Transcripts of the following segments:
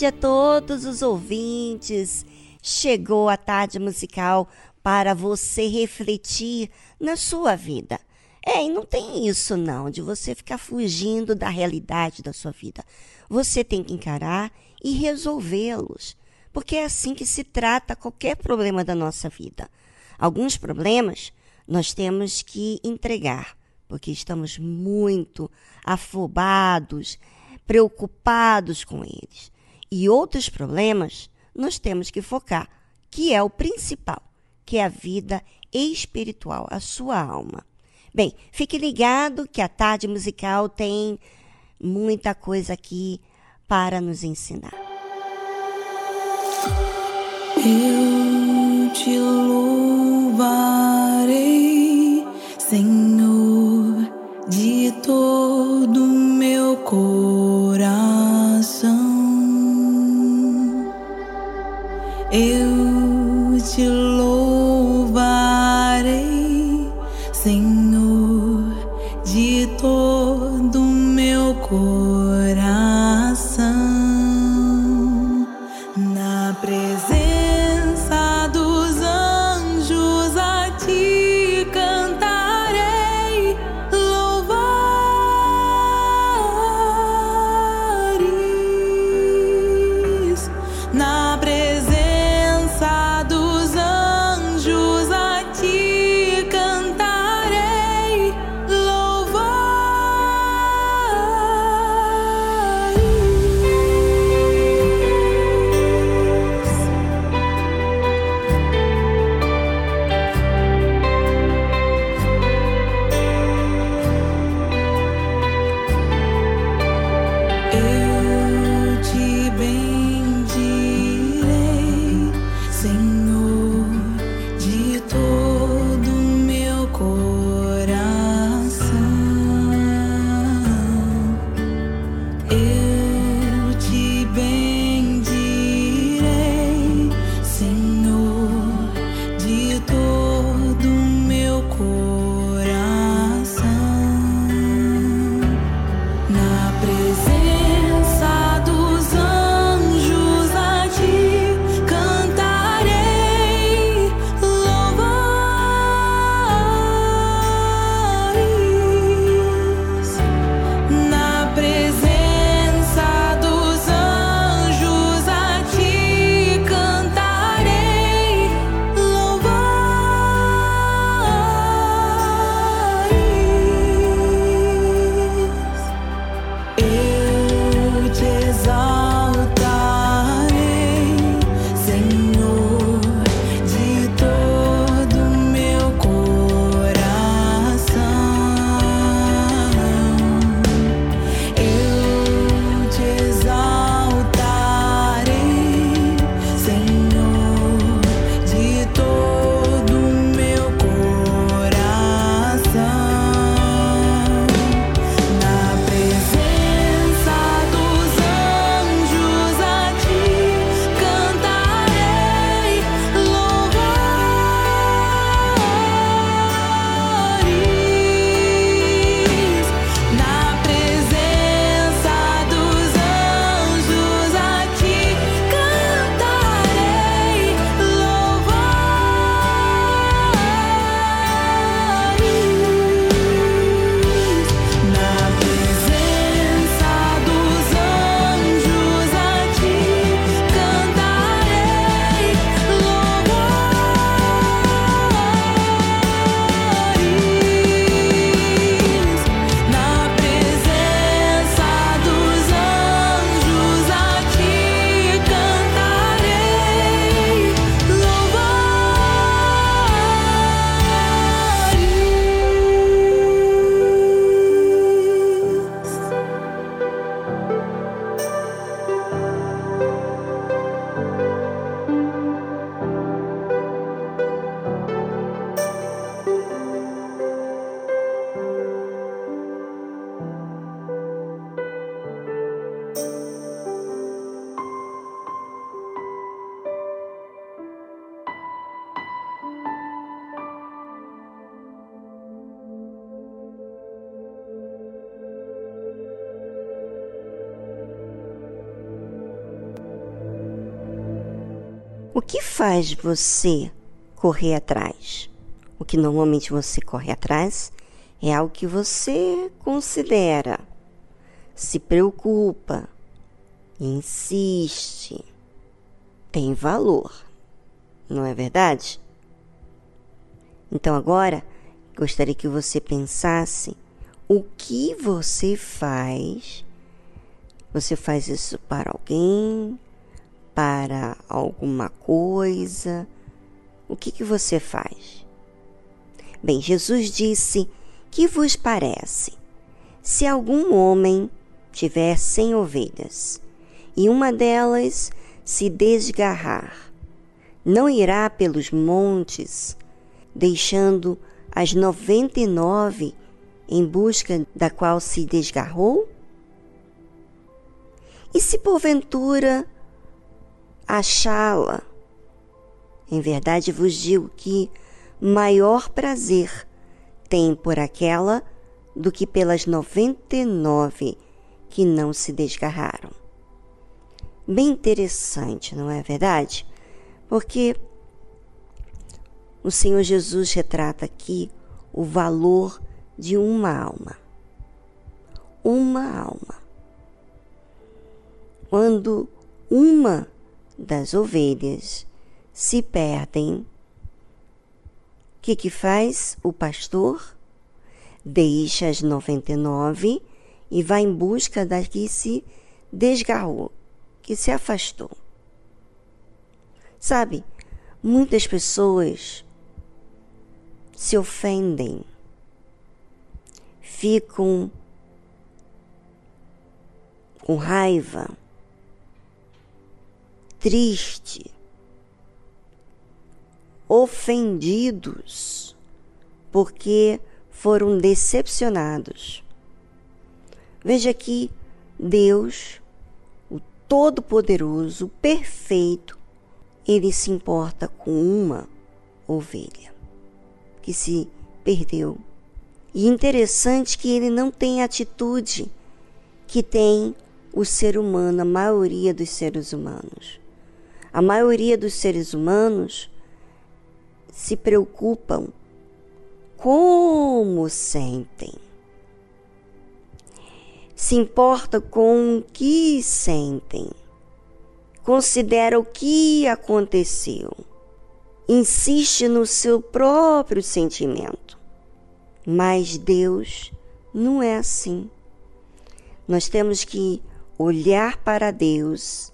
Tarde a todos os ouvintes. Chegou a tarde musical para você refletir na sua vida. É, e não tem isso não, de você ficar fugindo da realidade da sua vida. Você tem que encarar e resolvê-los, porque é assim que se trata qualquer problema da nossa vida. Alguns problemas nós temos que entregar, porque estamos muito afobados, preocupados com eles. E outros problemas nós temos que focar, que é o principal, que é a vida espiritual, a sua alma. Bem, fique ligado que a tarde musical tem muita coisa aqui para nos ensinar. Eu te louvarei, Senhor, de todo o meu coração eu te louvarei, faz você correr atrás? O que normalmente você corre atrás é algo que você considera, se preocupa, insiste, tem valor, não é verdade? Então agora gostaria que você pensasse o que você faz. Você faz isso para alguém, para alguma coisa. O que, que você faz? Bem, Jesus disse: Que vos parece? Se algum homem tiver cem ovelhas e uma delas se desgarrar, não irá pelos montes, deixando as noventa e nove em busca da qual se desgarrou? E se porventura achá-la? Em verdade vos digo que maior prazer tem por aquela do que pelas noventa e nove que não se desgarraram. Bem interessante, não é verdade? Porque o Senhor Jesus retrata aqui o valor de uma alma. Uma alma. Quando uma das ovelhas se perdem, o que, que faz o pastor? Deixa as 99 e vai em busca da que se desgarrou, que se afastou. Sabe, muitas pessoas se ofendem, ficam com raiva, triste, ofendidos, porque foram decepcionados. Veja que Deus, o Todo-Poderoso, Perfeito, ele se importa com uma ovelha que se perdeu. E interessante que ele não tem a atitude que tem o ser humano, a maioria dos seres humanos. A maioria dos seres humanos se preocupam como sentem. Se importa com o que sentem. Considera o que aconteceu insiste no seu próprio sentimento. Mas Deus não é assim. Nós temos que olhar para Deus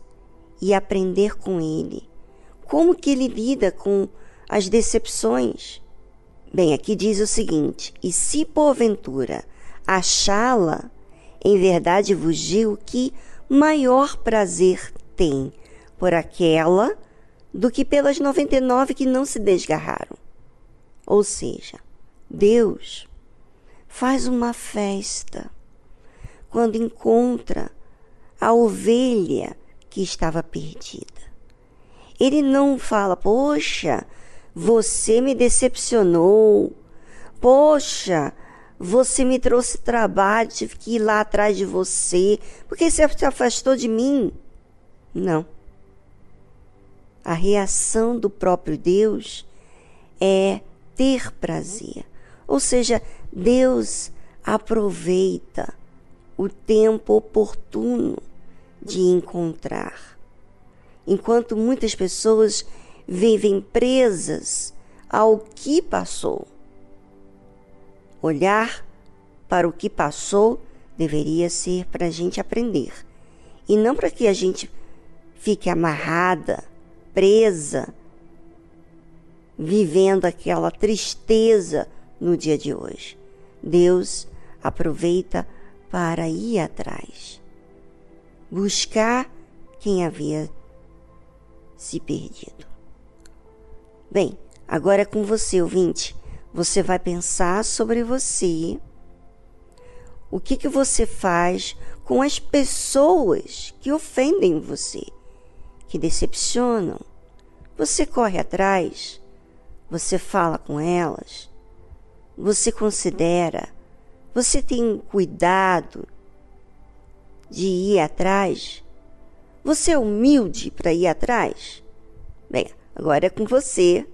e aprender com Ele. Como que Ele lida com as decepções? Bem, aqui diz o seguinte: E se porventura achá-la, em verdade vos digo que maior prazer tem por aquela do que pelas 99 que não se desgarraram. Ou seja, Deus faz uma festa quando encontra a ovelha que estava perdida. Ele não fala, poxa, você me decepcionou, poxa, você me trouxe trabalho, tive que ir lá atrás de você, porque você se afastou de mim. Não a reação do próprio Deus é ter prazer. Ou seja, Deus aproveita o tempo oportuno de encontrar. Enquanto muitas pessoas vivem presas ao que passou. Olhar para o que passou deveria ser para a gente aprender e não para que a gente fique amarrada presa, vivendo aquela tristeza no dia de hoje. Deus aproveita para ir atrás, buscar quem havia se perdido. Bem, agora é com você, ouvinte. Você vai pensar sobre você. O que, que você faz com as pessoas que ofendem você? que decepcionam. Você corre atrás, você fala com elas, você considera, você tem cuidado de ir atrás, você é humilde para ir atrás. Bem, Agora é com você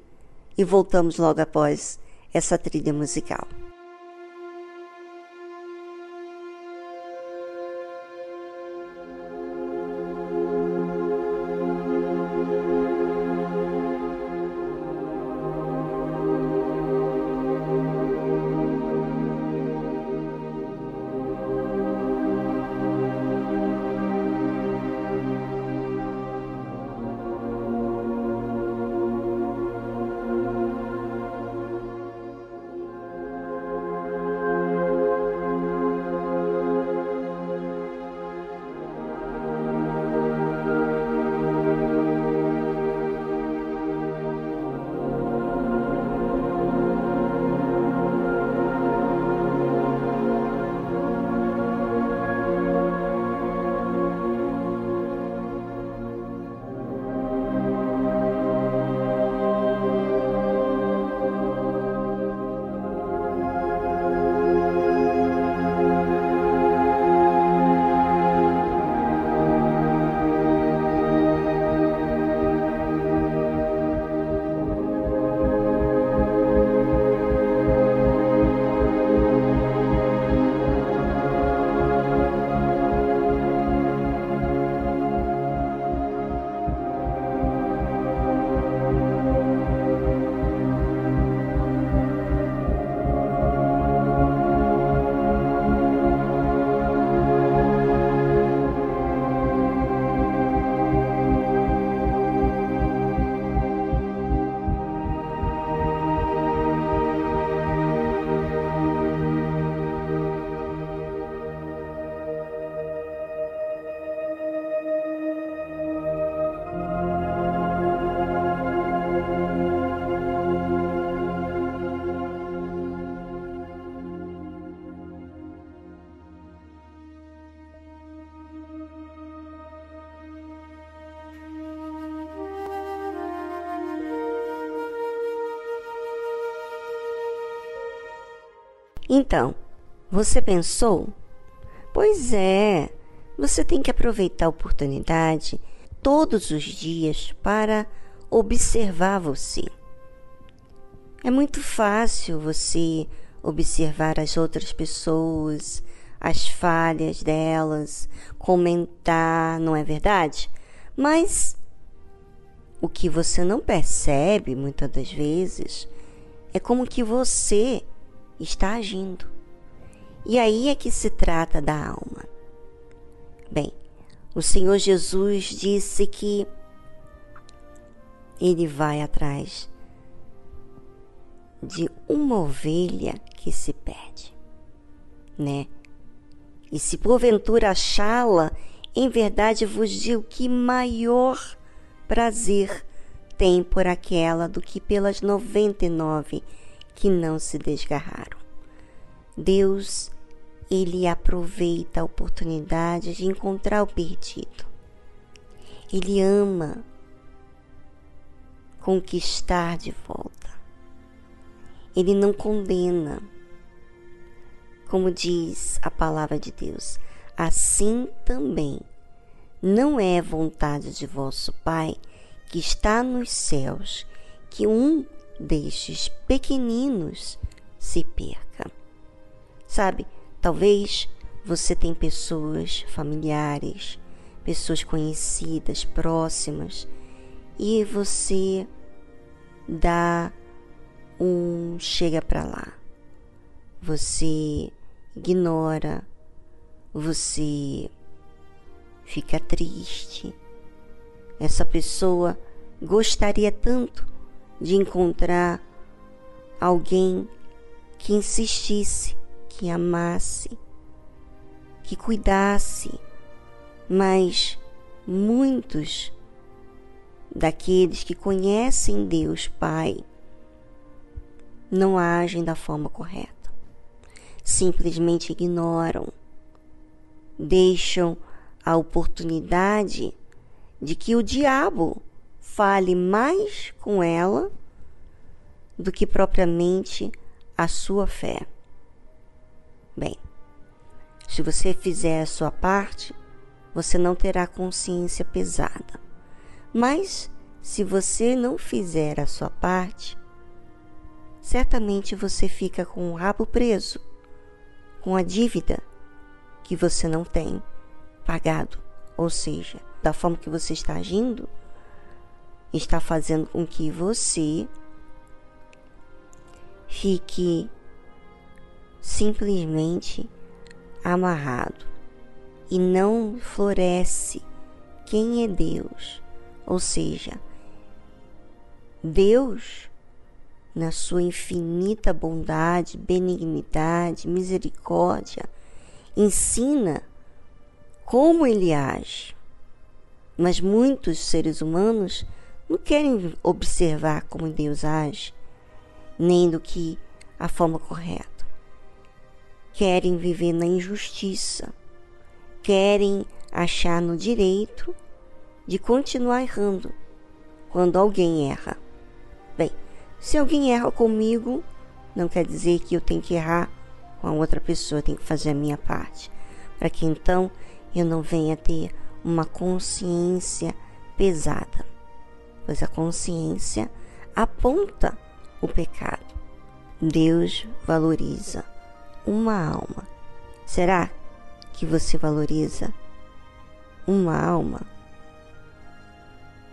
e voltamos logo após essa trilha musical. Então, você pensou? Pois é, você tem que aproveitar a oportunidade todos os dias para observar você. É muito fácil você observar as outras pessoas, as falhas delas, comentar, não é verdade? Mas o que você não percebe muitas das vezes é como que você está agindo. E aí é que se trata da alma. Bem, o Senhor Jesus disse que ele vai atrás de uma ovelha que se perde, né? E se porventura achá-la, em verdade vos digo que maior prazer tem por aquela do que pelas noventa e nove que não se desgarraram. Deus, ele aproveita a oportunidade de encontrar o perdido. Ele ama conquistar de volta. Ele não condena. Como diz a palavra de Deus, assim também não é vontade de vosso Pai que está nos céus que um destes pequeninos se perca. Sabe, talvez você tem pessoas familiares, pessoas conhecidas, próximas, e você dá um chega para lá. Você ignora, você fica triste. Essa pessoa gostaria tanto de encontrar alguém que insistisse, que amasse, que cuidasse, mas muitos daqueles que conhecem Deus Pai não agem da forma correta. Simplesmente ignoram, deixam a oportunidade de que o diabo fale mais com ela do que propriamente a sua fé. Bem, se você fizer a sua parte, você não terá consciência pesada. Mas se você não fizer a sua parte, certamente você fica com o rabo preso, com a dívida que você não tem pagado. Ou seja, da forma que você está agindo, está fazendo com que você fique simplesmente amarrado e não floresce quem é Deus. Ou seja, Deus, na sua infinita bondade, benignidade, misericórdia, ensina como ele age. Mas muitos seres humanos não querem observar como Deus age, nem do que a forma correta. Querem viver na injustiça, querem achar no direito de continuar errando quando alguém erra. Bem, se alguém erra comigo, não quer dizer que eu tenho que errar com a outra pessoa, tenho que fazer a minha parte, para que então eu não venha ter uma consciência pesada, pois a consciência aponta o pecado. Deus valoriza uma alma. Será que você valoriza uma alma?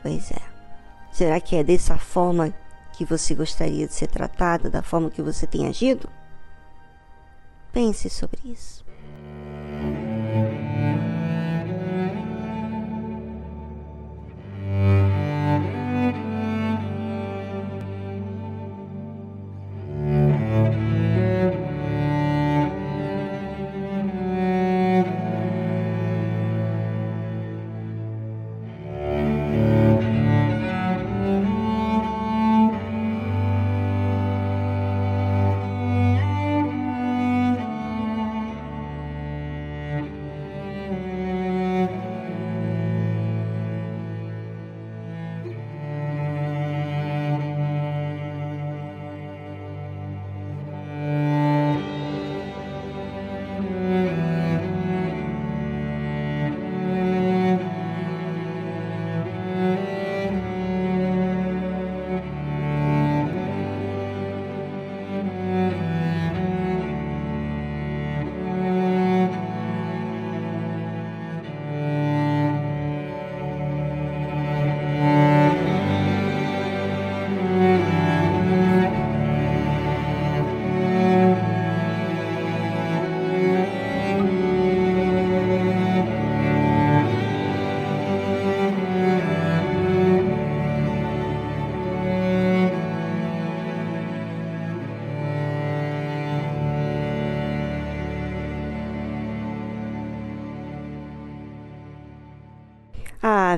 Pois é. Será que é dessa forma que você gostaria de ser tratada, da forma que você tem agido? Pense sobre isso.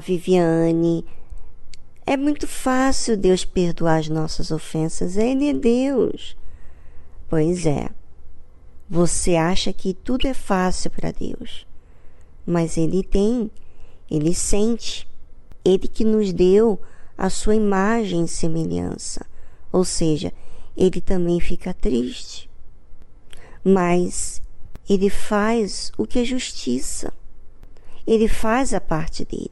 Viviane, é muito fácil Deus perdoar as nossas ofensas. Ele é Deus. Pois é. Você acha que tudo é fácil para Deus. Mas Ele tem, Ele sente. Ele que nos deu a sua imagem e semelhança. Ou seja, Ele também fica triste. Mas Ele faz o que é justiça. Ele faz a parte dele.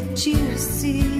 Did you see.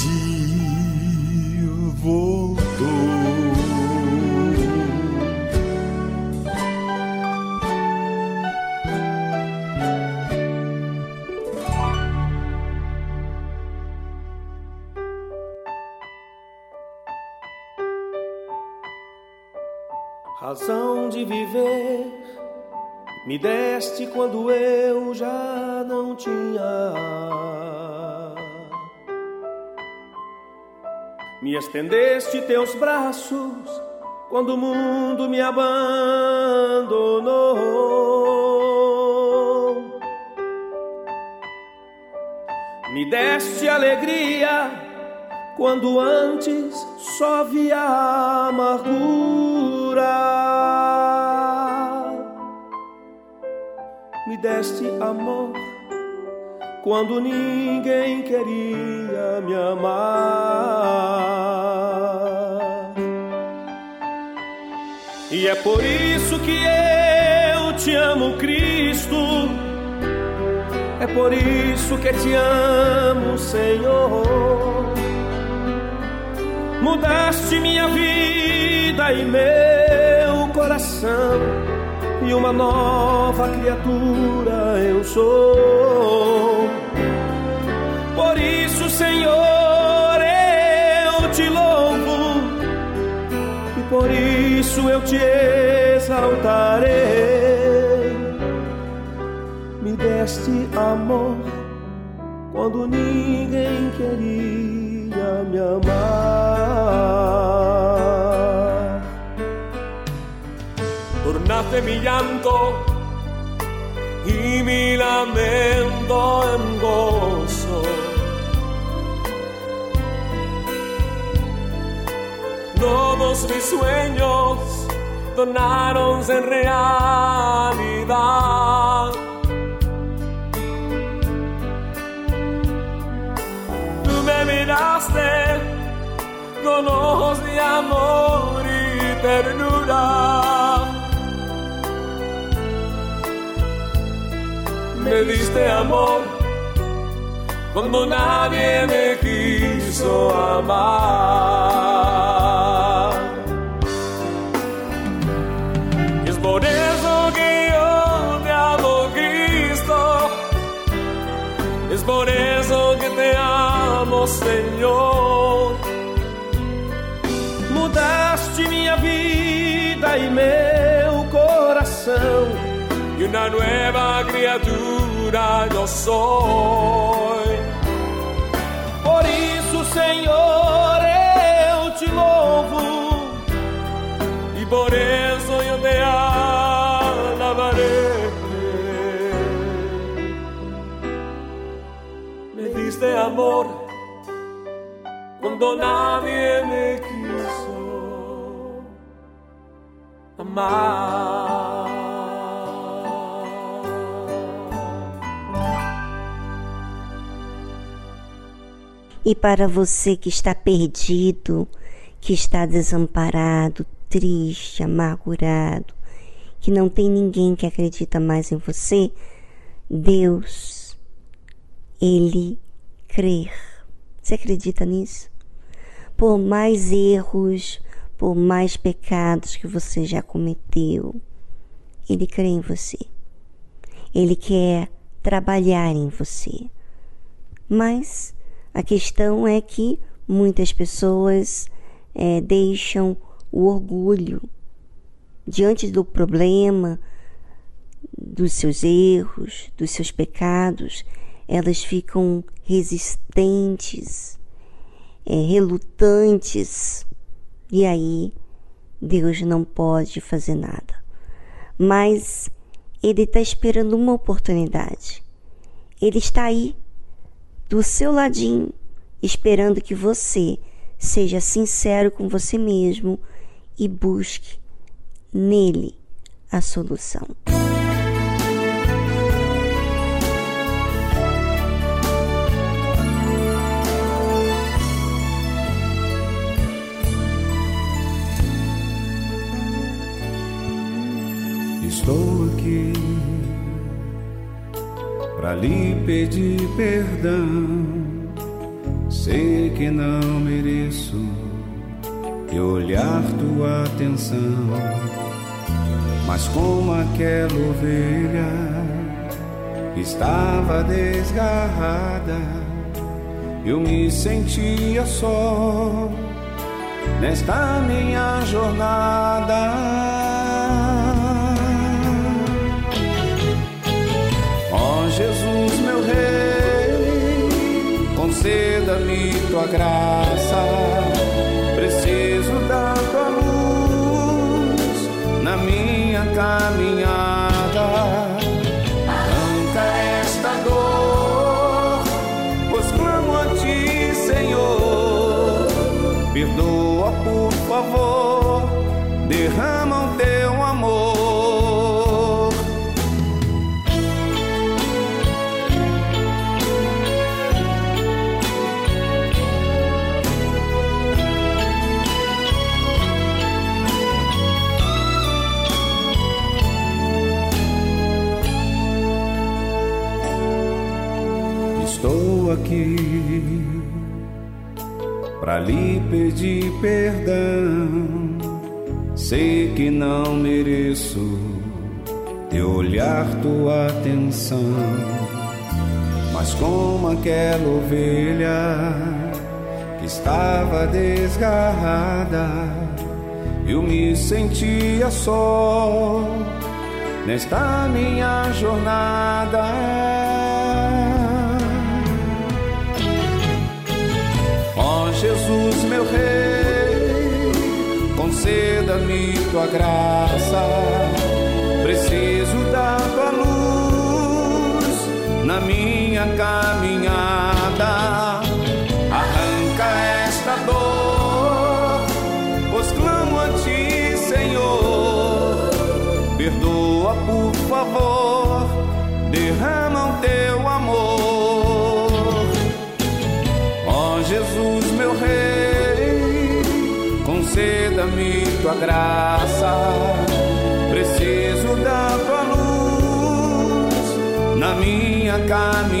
quando eu já não tinha. Me estendeste teus braços quando o mundo me abandonou. Me deste alegria quando antes só via amargura. Me deste amor quando ninguém queria me amar. E é por isso que eu te amo, Cristo. É por isso que te amo, Senhor. Mudaste minha vida e meu coração e uma nova criatura eu sou. Por isso, Senhor, eu te louvo e por isso eu te exaltarei. Me deste amor quando ninguém queria me amar. Tornaste mi llanto y mi lamento en gozo. Todos mis sueños tornaram-se em realidade. Tu me miraste con ojos de amor y ternura. Me diste amor cuando nadie me quiso amar. Es por eso que yo te amo, Cristo. Es por eso que te amo, Senhor. Mudaste minha vida e meu coração. E uma nova criatura eu sou. Por isso, Senhor, eu te louvo. E por isso eu te alabarei. Me diste amor cuando nadie me quiso amar. E para você que está perdido, que está desamparado, triste, amargurado, que não tem ninguém que acredita mais em você, Deus, Ele crer. Você acredita nisso? Por mais erros, por mais pecados que você já cometeu, Ele crê em você. Ele quer trabalhar em você. Mas a questão é que muitas pessoas é, deixam o orgulho diante do problema, dos seus erros, dos seus pecados, elas ficam resistentes, é, relutantes, e aí Deus não pode fazer nada. Mas Ele está esperando uma oportunidade. Ele está aí, do seu ladinho, esperando que você seja sincero com você mesmo e busque nele a solução. Estou aqui para lhe pedir perdão. Sei que não mereço e olhar tua atenção, mas como aquela ovelha estava desgarrada, eu me sentia só nesta minha jornada. Rei, conceda-me tua graça. Preciso da tua luz na minha caminhada. Aqui para lhe pedir perdão. Sei que não mereço teu olhar, tua atenção, mas como aquela ovelha que estava desgarrada, eu me sentia só nesta minha jornada. Jesus, meu rei, conceda-me tua graça. Preciso da tua luz na minha caminhada. tua graça. Preciso da tua luz na minha caminhada.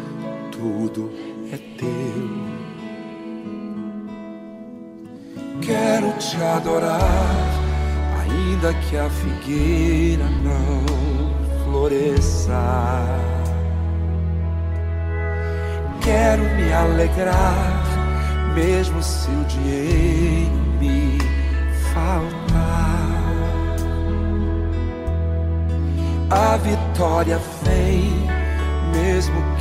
tudo é teu. Quero te adorar, ainda que a figueira não floresça. Quero me alegrar, mesmo se o dinheiro me faltar. A vitória vem, mesmo que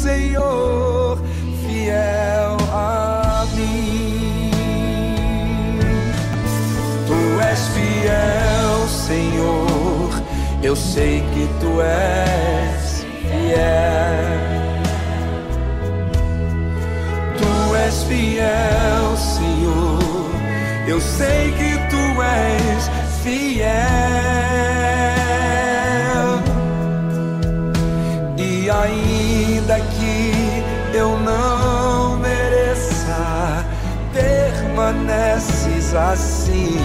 Senhor, fiel a mim. Tu és fiel, Senhor, eu sei que tu és fiel. Tu és fiel, Senhor, eu sei que tu és fiel. E ainda permaneces assim.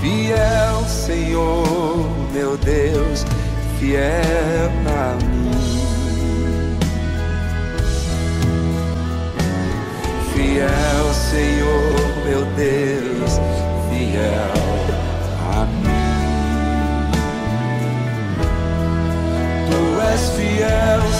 Fiel, Senhor, meu Deus, fiel a mim. Fiel, Senhor, meu Deus, fiel a mim. Tu és fiel,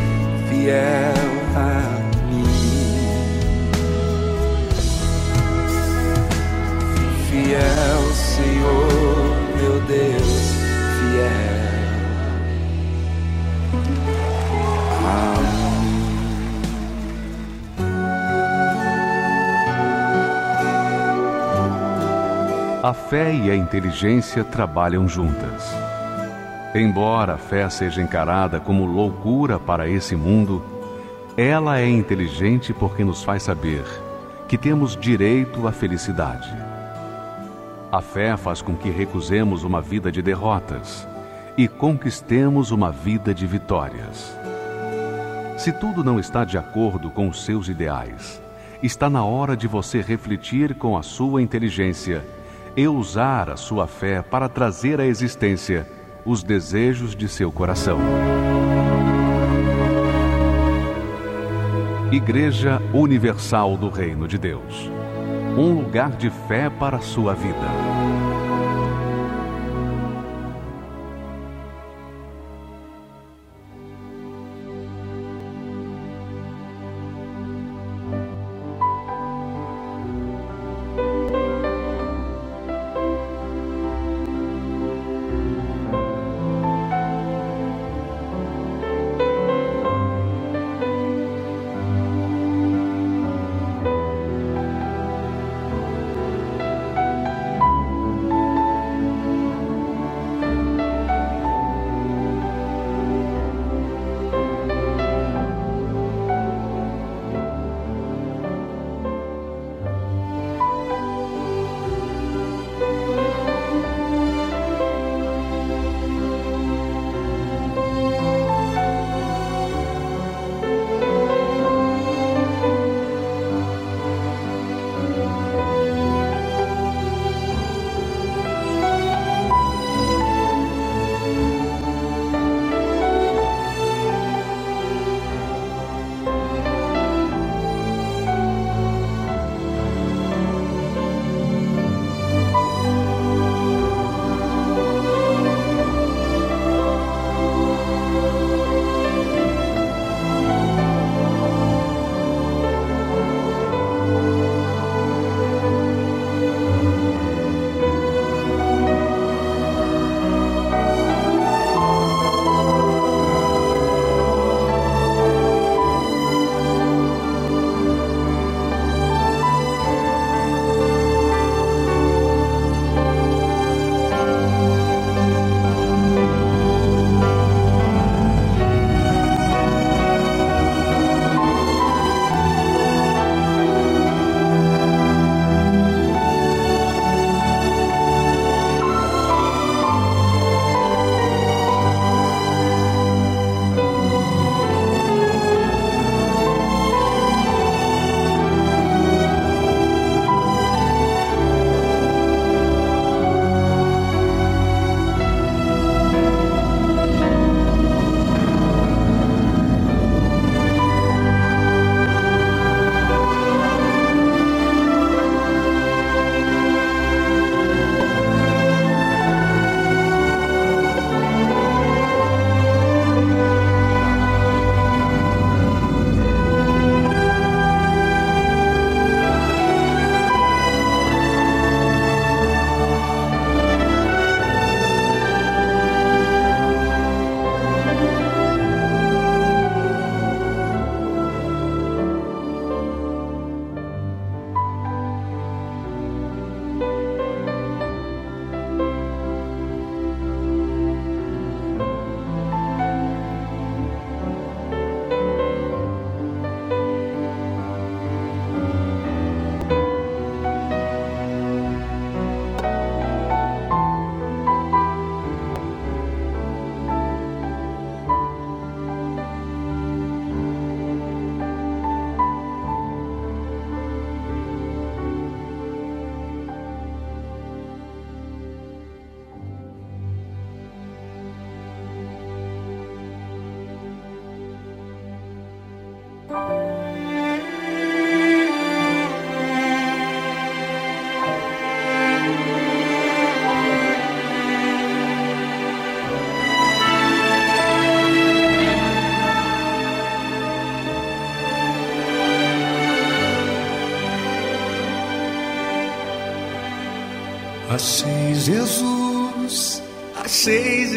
fiel a mim. Fiel, Senhor, meu Deus, fiel a mim. A fé e a inteligência trabalham juntas. Embora a fé seja encarada como loucura para esse mundo, ela é inteligente porque nos faz saber que temos direito à felicidade. A fé faz com que recusemos uma vida de derrotas e conquistemos uma vida de vitórias. Se tudo não está de acordo com os seus ideais, está na hora de você refletir com a sua inteligência e usar a sua fé para trazer à existência os desejos de seu coração. Igreja Universal do Reino de Deus um lugar de fé para a sua vida.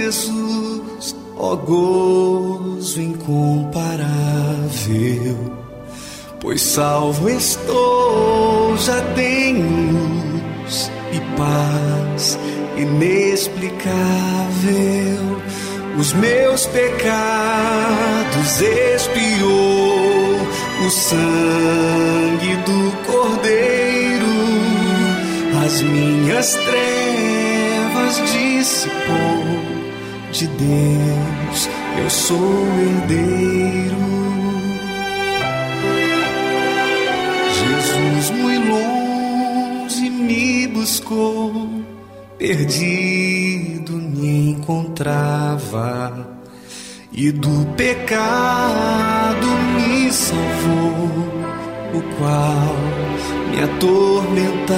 Jesus, ó gozo incomparável, pois salvo estou, já tenho luz e paz inexplicável. Os meus pecados expiou o sangue do Cordeiro as minhas trevas dissipou de Deus, eu sou herdeiro. Jesus muito longe me buscou, perdido me encontrava e do pecado me salvou, o qual me atormentava.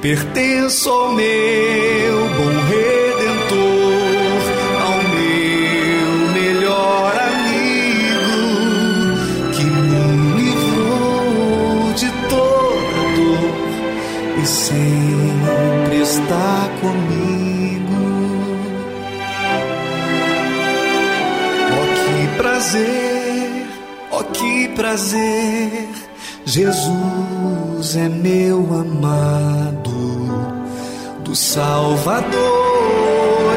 Pertenço ao meu bom redentor, prazer, Jesus é meu amado, do Salvador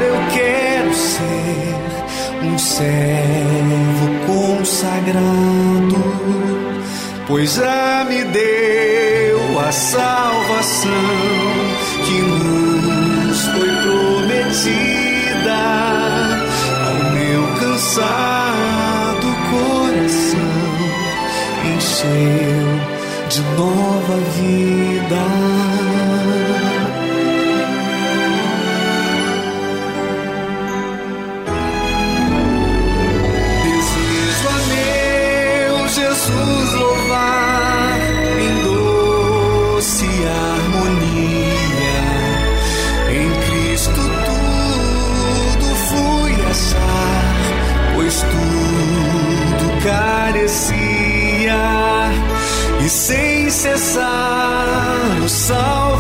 eu quero ser um servo consagrado, pois já me deu a salvação que nos foi prometida ao meu cansado de nova vida. E sem cessar o Salvador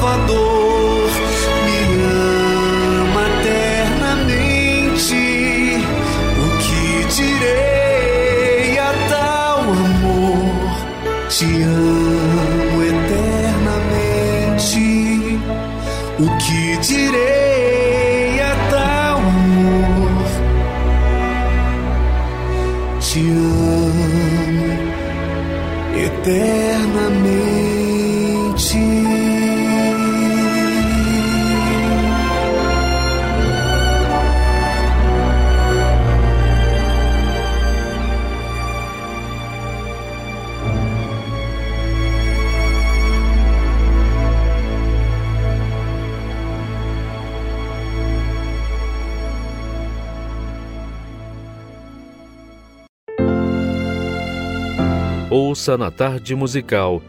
Ouça na tarde musical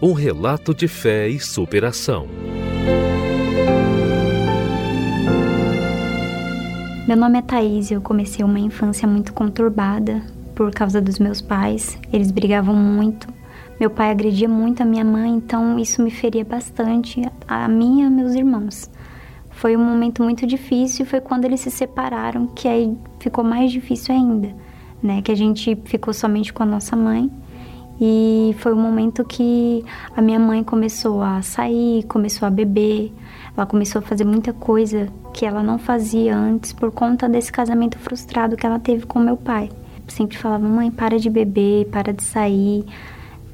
um relato de fé e superação. Meu nome é Thaís e eu comecei uma infância muito conturbada por causa dos meus pais. Eles brigavam muito. Meu pai agredia muito a minha mãe, então isso me feria bastante, a mim e a meus irmãos. Foi um momento muito difícil e foi quando eles se separaram que aí ficou mais difícil ainda, né? Que a gente ficou somente com a nossa mãe. E foi um momento que a minha mãe começou a sair, começou a beber, ela começou a fazer muita coisa que ela não fazia antes por conta desse casamento frustrado que ela teve com meu pai. Sempre falava: "Mãe, para de beber, para de sair".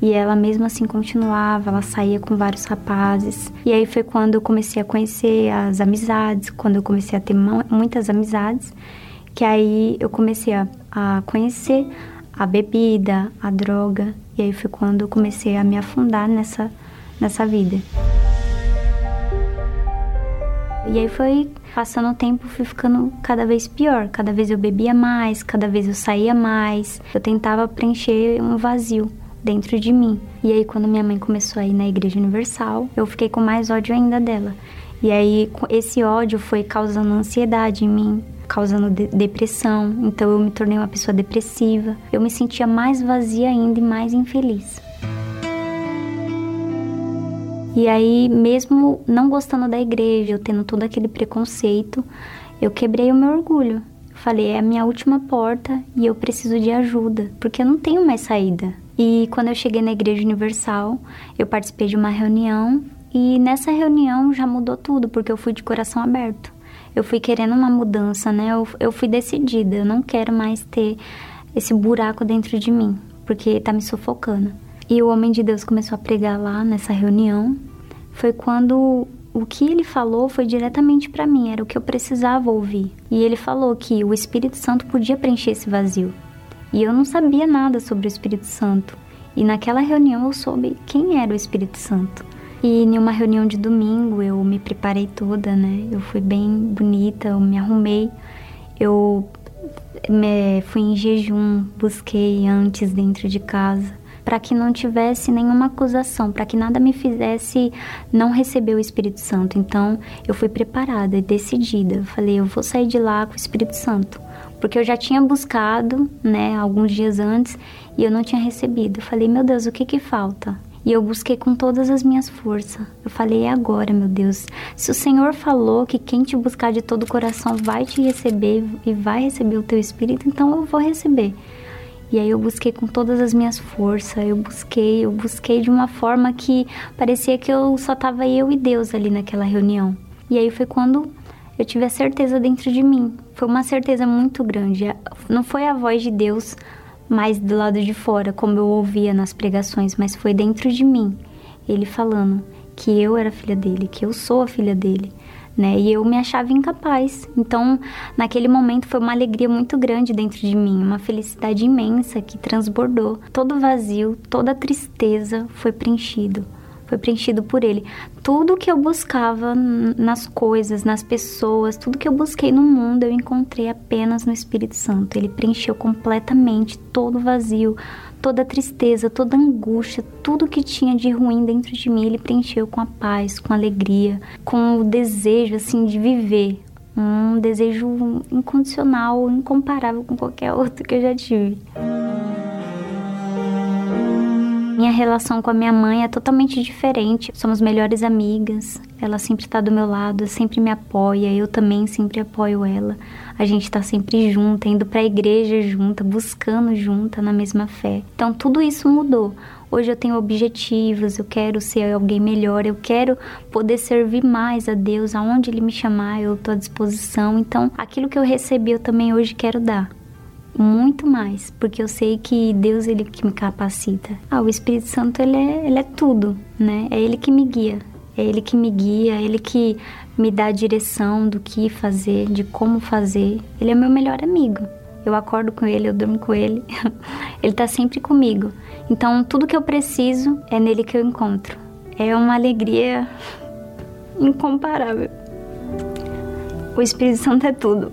E ela mesmo assim continuava, ela saía com vários rapazes. E aí foi quando eu comecei a conhecer as amizades, quando eu comecei a ter mu- muitas amizades, que aí eu comecei a, a conhecer a bebida, a droga. E aí foi quando eu comecei a me afundar nessa, nessa vida. E aí foi passando o tempo, fui ficando cada vez pior. Cada vez eu bebia mais, cada vez eu saía mais. Eu tentava preencher um vazio dentro de mim. E aí quando minha mãe começou a ir na Igreja Universal, eu fiquei com mais ódio ainda dela. E aí esse ódio foi causando ansiedade em mim, causando de- depressão. Então eu me tornei uma pessoa depressiva. Eu me sentia mais vazia ainda e mais infeliz. E aí, mesmo não gostando da igreja, eu tendo todo aquele preconceito, eu quebrei o meu orgulho. Falei, é a minha última porta e eu preciso de ajuda, porque eu não tenho mais saída. E quando eu cheguei na Igreja Universal, eu participei de uma reunião e nessa reunião já mudou tudo, porque eu fui de coração aberto. Eu fui querendo uma mudança, né? Eu, eu fui decidida, eu não quero mais ter esse buraco dentro de mim, porque tá me sufocando. E o homem de Deus começou a pregar lá nessa reunião. Foi quando o que ele falou foi diretamente para mim, era o que eu precisava ouvir. E ele falou que o Espírito Santo podia preencher esse vazio. E eu não sabia nada sobre o Espírito Santo. E naquela reunião eu soube quem era o Espírito Santo. E em uma reunião de domingo eu me preparei toda, né? Eu fui bem bonita, eu me arrumei. Eu me, fui em jejum, busquei antes dentro de casa para que não tivesse nenhuma acusação, para que nada me fizesse não receber o Espírito Santo. Então, eu fui preparada e decidida. Eu falei, eu vou sair de lá com o Espírito Santo, porque eu já tinha buscado, né, alguns dias antes e eu não tinha recebido. Eu falei, meu Deus, o que que falta? E eu busquei com todas as minhas forças. Eu falei, é agora, meu Deus. Se o Senhor falou que quem te buscar de todo o coração vai te receber e vai receber o teu espírito, então eu vou receber. E aí eu busquei com todas as minhas forças, eu busquei, eu busquei de uma forma que parecia que eu só tava eu e Deus ali naquela reunião. E aí foi quando eu tive a certeza dentro de mim. Foi uma certeza muito grande. Não foi a voz de Deus mais do lado de fora, como eu ouvia nas pregações, mas foi dentro de mim. Ele falando que eu era filha dele, que eu sou a filha dele né? E eu me achava incapaz. Então, naquele momento foi uma alegria muito grande dentro de mim, uma felicidade imensa que transbordou. Todo vazio, toda tristeza foi preenchido. Foi preenchido por ele. Tudo que eu buscava nas coisas, nas pessoas, tudo que eu busquei no mundo, eu encontrei apenas no Espírito Santo. Ele preencheu completamente todo o vazio, toda a tristeza, toda a angústia, tudo que tinha de ruim dentro de mim, ele preencheu com a paz, com a alegria, com o desejo assim de viver, um desejo incondicional, incomparável com qualquer outro que eu já tive. Minha relação com a minha mãe é totalmente diferente. Somos melhores amigas. Ela sempre está do meu lado, sempre me apoia. Eu também sempre apoio ela. A gente está sempre junta, indo para a igreja junta, buscando junta na mesma fé. Então tudo isso mudou. Hoje eu tenho objetivos, eu quero ser alguém melhor, eu quero poder servir mais a Deus, aonde Ele me chamar, eu estou à disposição. Então, aquilo que eu recebi, eu também hoje quero dar muito mais, porque eu sei que Deus ele que me capacita. Ah, o Espírito Santo ele é, ele é tudo, né? É ele que me guia. É ele que me guia, é ele que me dá a direção do que fazer, de como fazer. Ele é meu melhor amigo. Eu acordo com ele, eu durmo com ele. ele tá sempre comigo. Então, tudo que eu preciso é nele que eu encontro. É uma alegria incomparável. O Espírito Santo é tudo.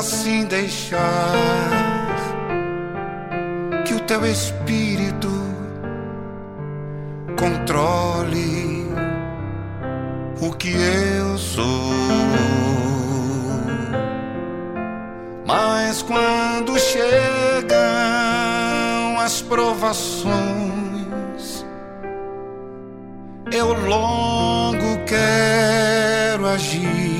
assim deixar que o teu espírito controle o que eu sou. Mas quando chegam as provações, eu logo quero agir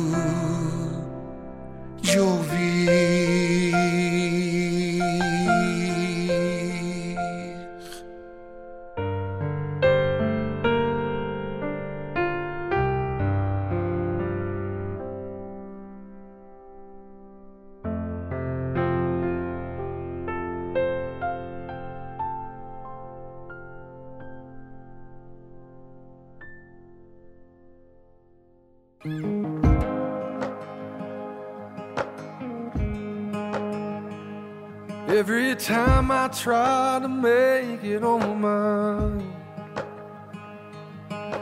de ouvir. I try to make it on my own.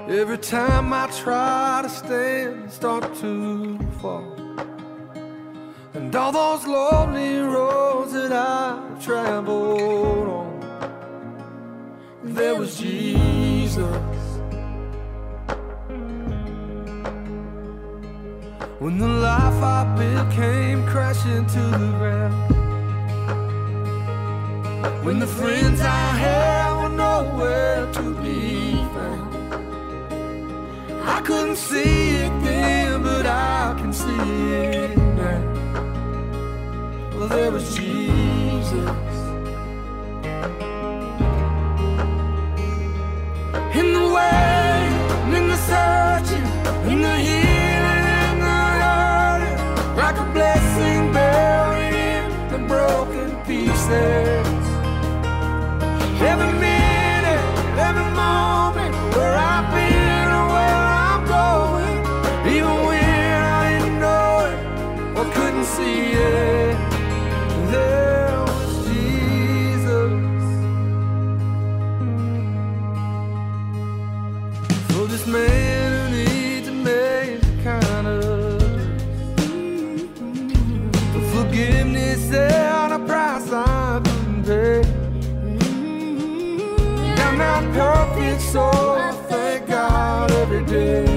Every time I try to stand, start to fall. And all those lonely roads that I've traveled on, there was Jesus. When the life I built came crashing to the ground. When the friends I had were nowhere to be found. I couldn't see it then, but I can see it now. Well, there was Jesus. In the way, in the searching, in the healing, in the hurting, like a blessing buried in the broken pieces. Never. do.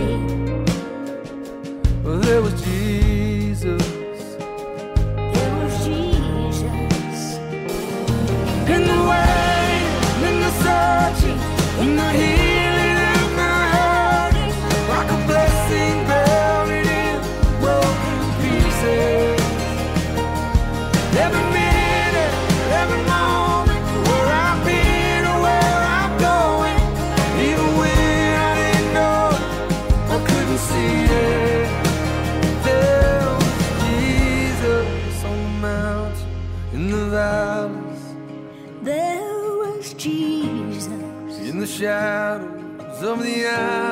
Of the alleys,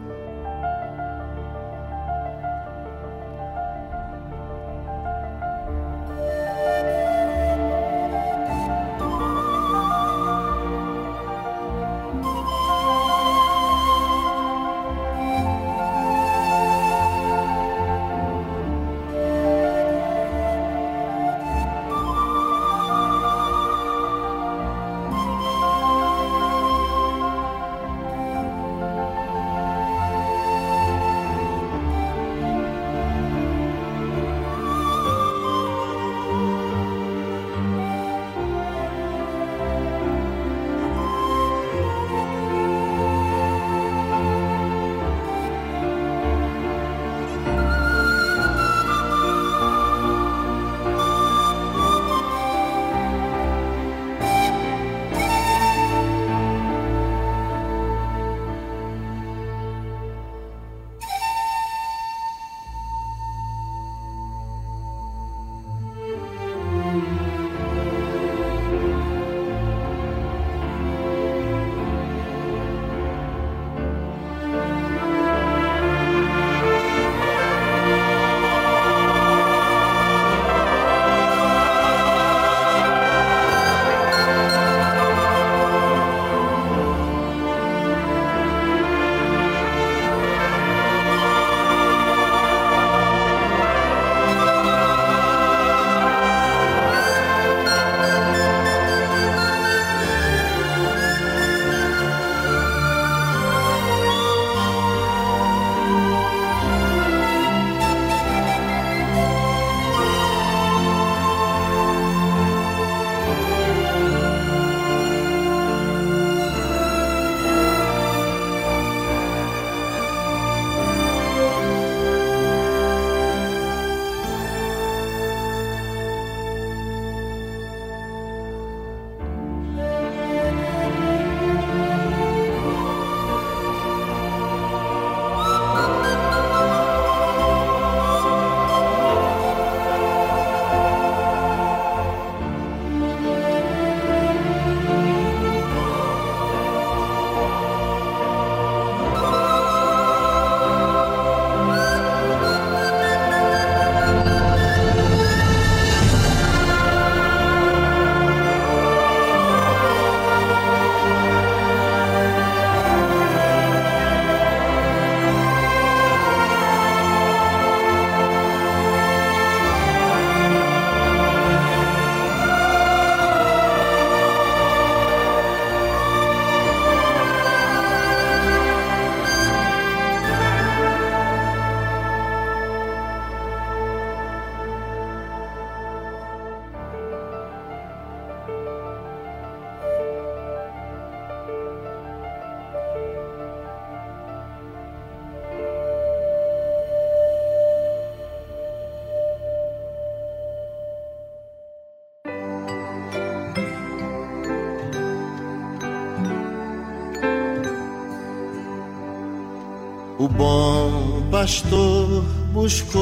Pastor buscou-me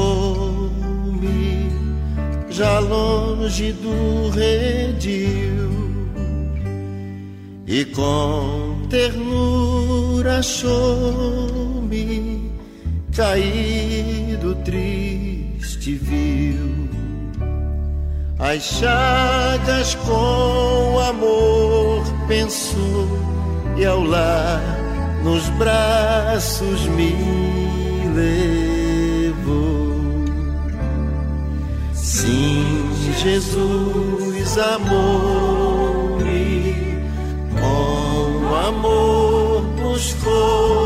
já longe do redil. E com ternura achou-me caído, triste viu as chagas com amor pensou e ao lar nos braços me levou. Sim, Jesus amou-me, com amor buscou-me,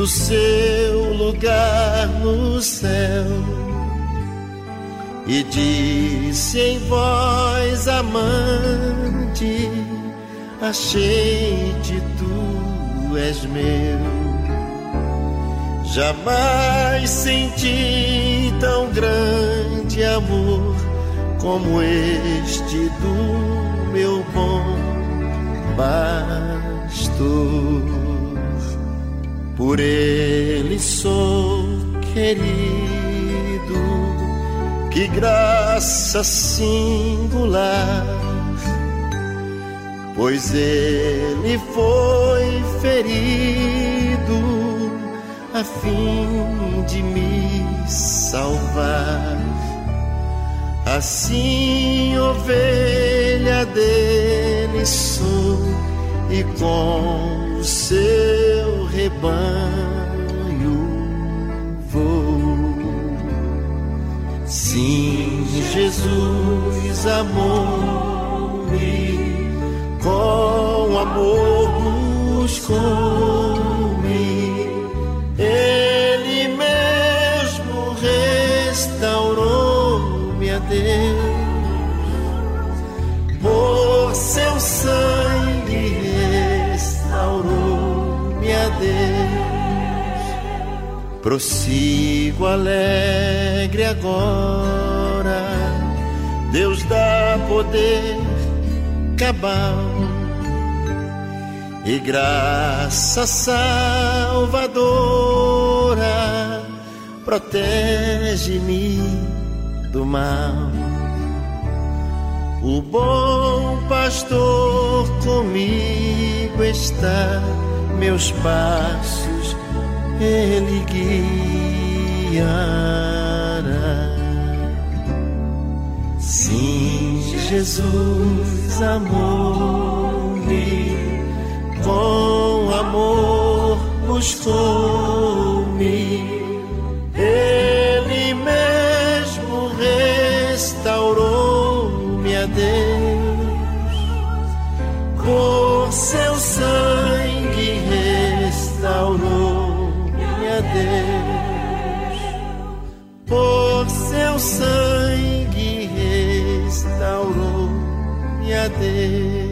do seu lugar no céu e disse em voz amante: Achei-te, tu és meu. Jamais senti tão grande amor como este do meu bom pastor. Por ele sou querido, que graça singular, pois ele foi ferido a fim de me salvar. Assim, ovelha dele sou, e com o seu rebanho vou. Sim, Jesus amou-me, com amor buscou-me, ele mesmo restaurou-me a Deus, por seu sangue restaurou-me a Deus. Prossigo alegre agora, Deus dá poder cabal e graça salvadora protege-me do mal. O bom pastor comigo está, meus passos ele guiará. Sim, Jesus amou-me, com amor buscou-me. Ele sangue restaurou-me a Deus.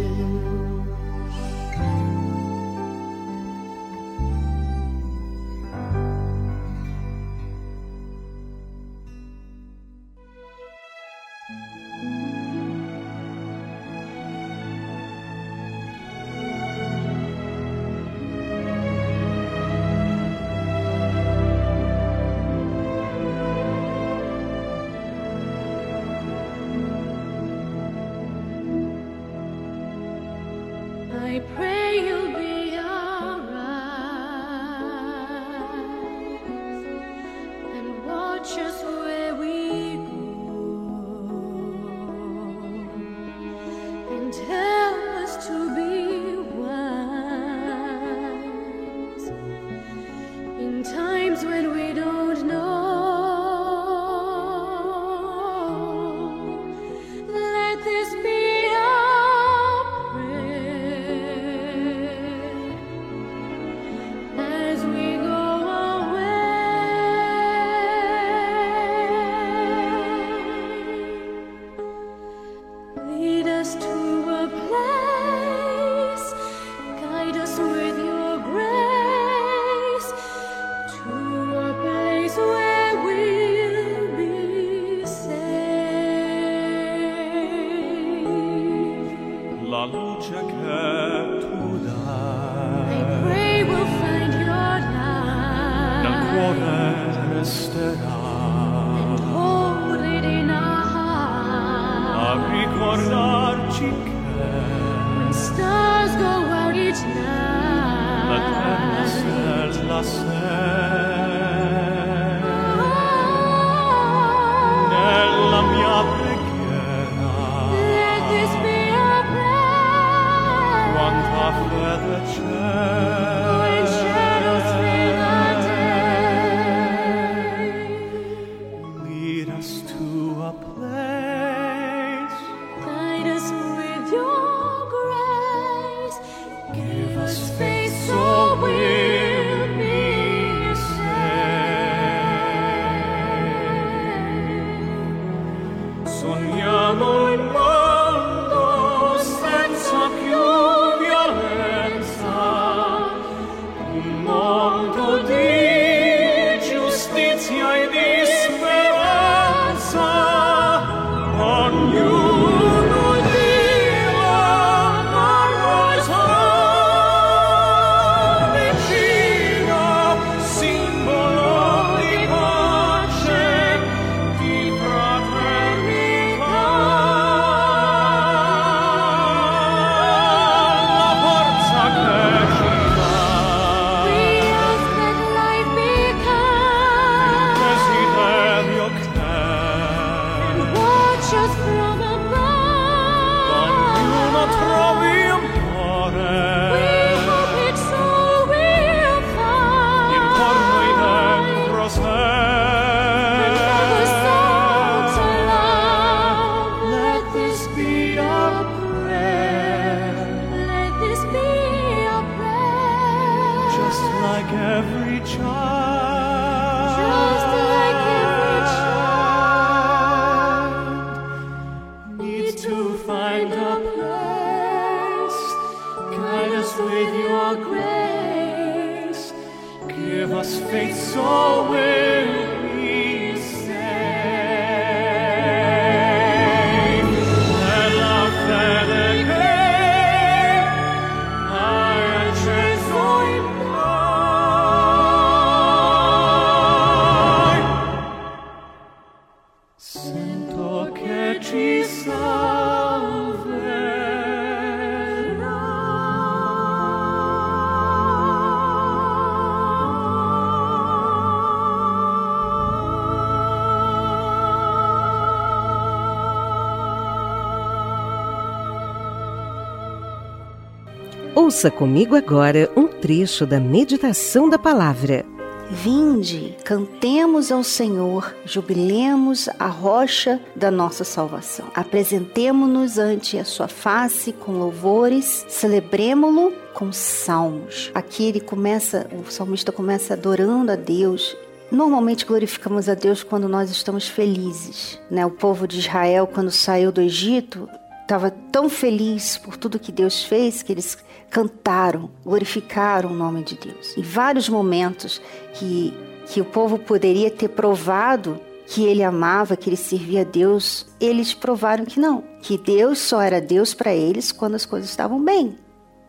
Ouça comigo agora um trecho da meditação da palavra. Vinde, cantemos ao Senhor, jubilemos a rocha da nossa salvação. Apresentemo-nos ante a sua face com louvores, celebremo-lo com salmos. Aqui ele começa, o salmista começa adorando a Deus. Normalmente glorificamos a Deus quando nós estamos felizes, né? O povo de Israel quando saiu do Egito estava tão feliz por tudo que Deus fez que eles cantaram, glorificaram o nome de Deus. Em vários momentos que, que o povo poderia ter provado que ele amava, que ele servia a Deus, eles provaram que não, que Deus só era Deus para eles quando as coisas estavam bem.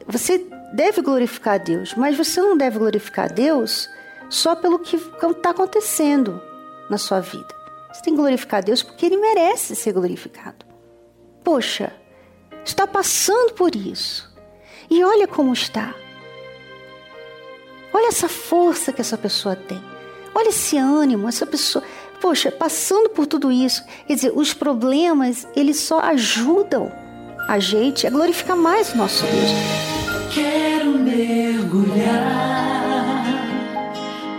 Você deve glorificar a Deus, mas você não deve glorificar a Deus só pelo que está acontecendo na sua vida. Você tem que glorificar a Deus porque ele merece ser glorificado. Poxa, está passando por isso. E olha como está. Olha essa força que essa pessoa tem. Olha esse ânimo, essa pessoa. Poxa, passando por tudo isso. Quer dizer, os problemas, eles só ajudam a gente a glorificar mais o nosso Deus. Quero mergulhar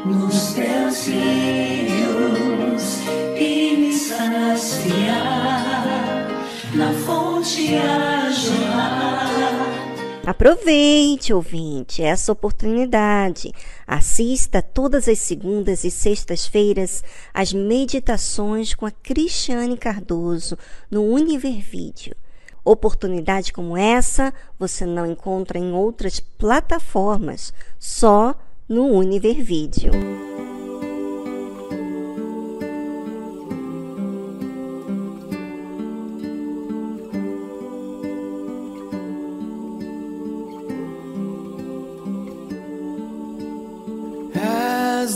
nos teus rios na fonte a jorrar. Aproveite, ouvinte, essa oportunidade. Assista todas as segundas e sextas-feiras às meditações com a Cristiane Cardoso no Univer Vídeo. Oportunidade como essa você não encontra em outras plataformas, só no Univer Vídeo.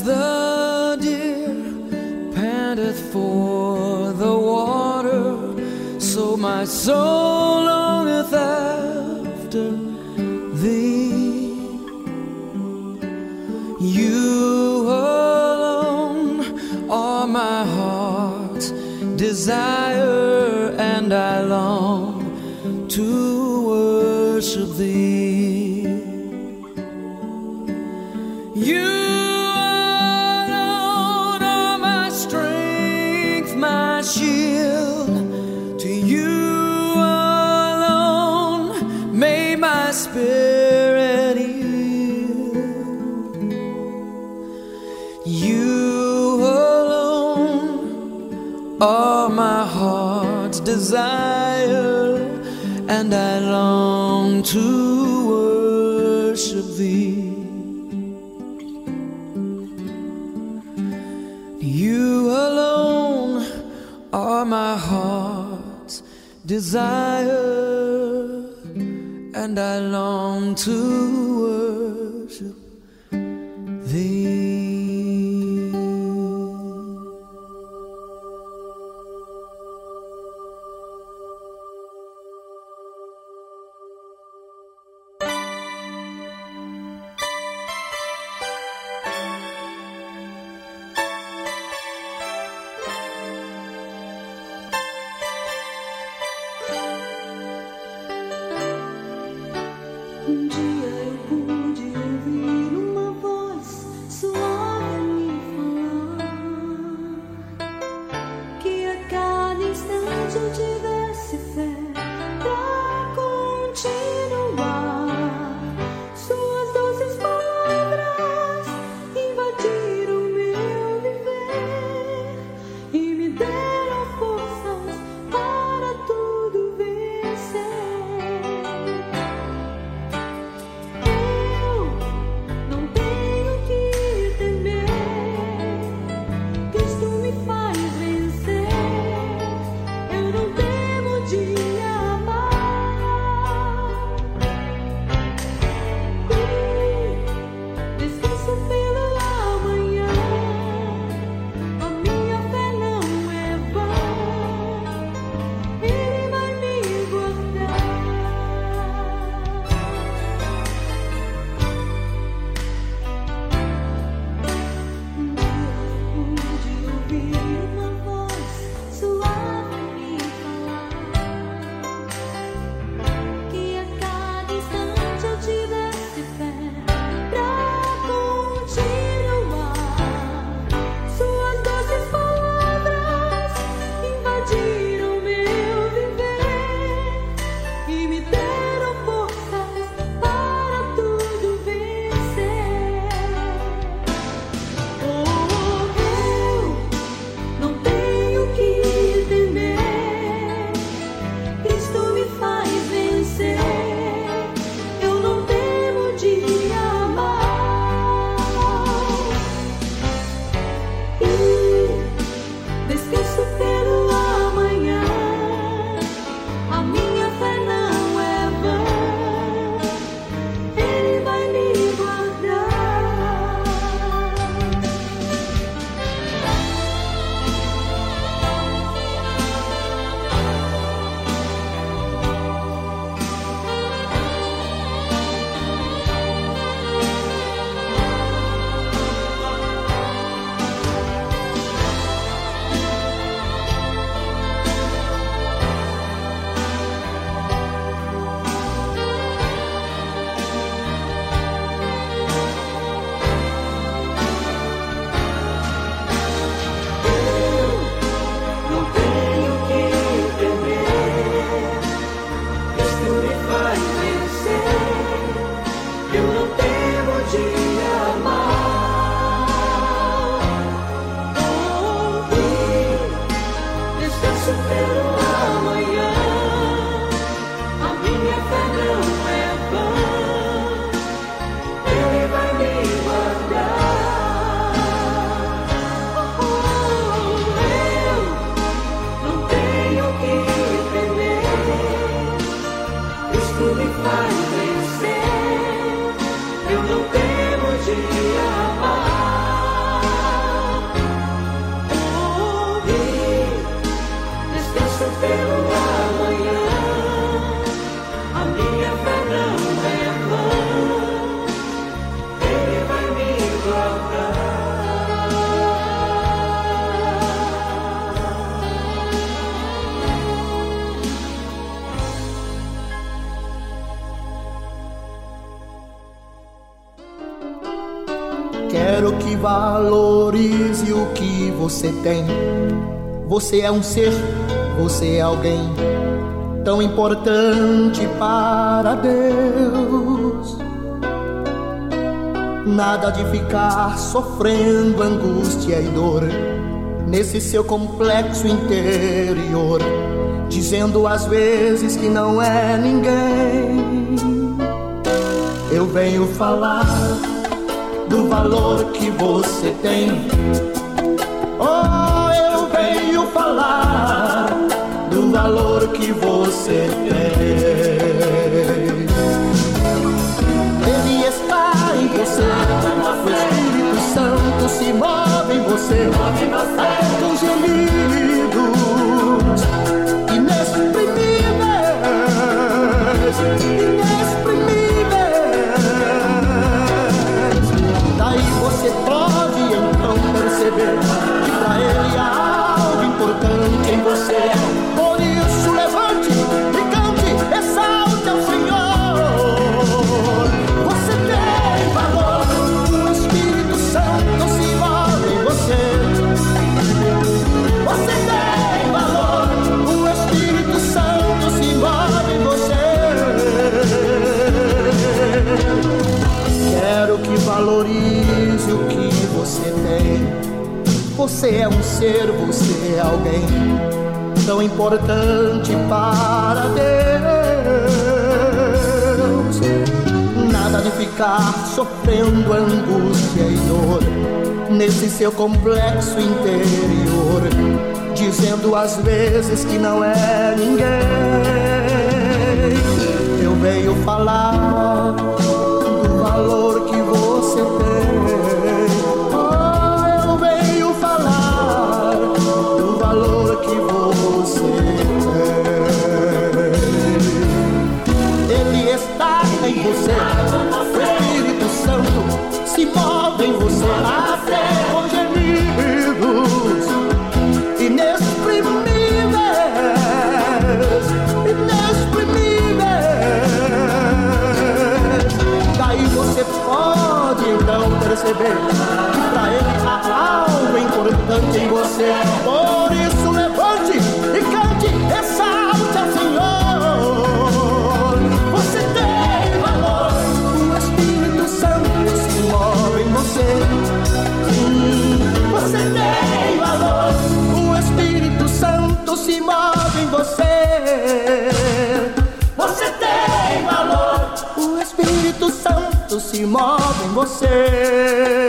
The for the water, so my soul longeth after thee. You alone are my heart's desire, and I long to worship thee. You are my heart's desire, and I long to worship thee. You alone are my heart's desire, and I long to worship você tem. Você é um ser, você é alguém tão importante para Deus. Nada de ficar sofrendo angústia e dor nesse seu complexo interior, dizendo às vezes que não é ninguém. Eu venho falar do valor que você tem. Que você tem. Ele está em você, o Espírito Santo se move em você, até com gemidos seu complexo interior, dizendo às vezes que não é ninguém. Eu venho falar perceber que pra ele há algo importante em você. Por se move em você.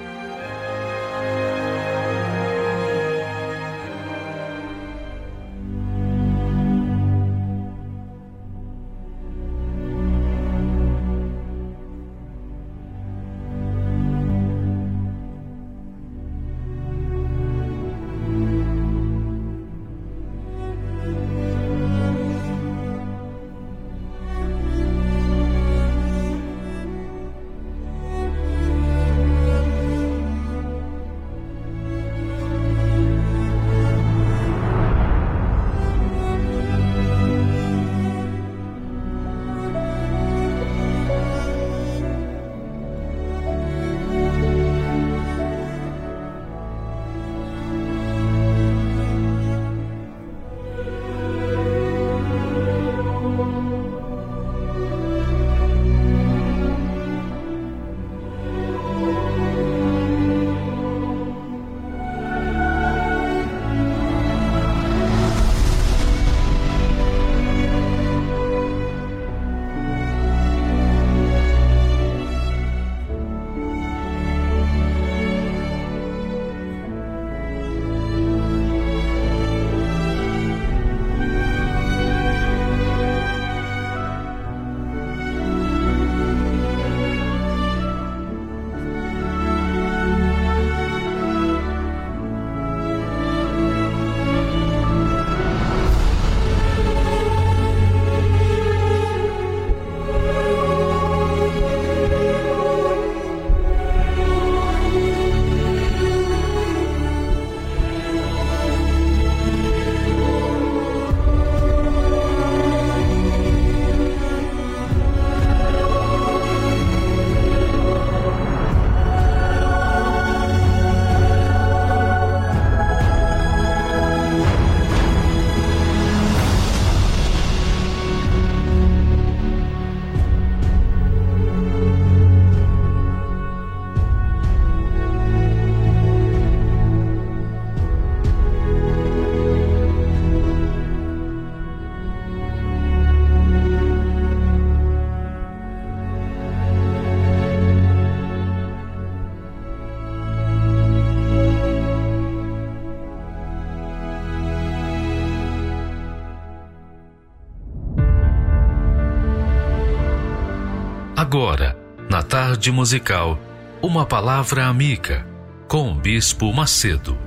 Agora, na tarde musical, uma palavra amiga com o Bispo Macedo.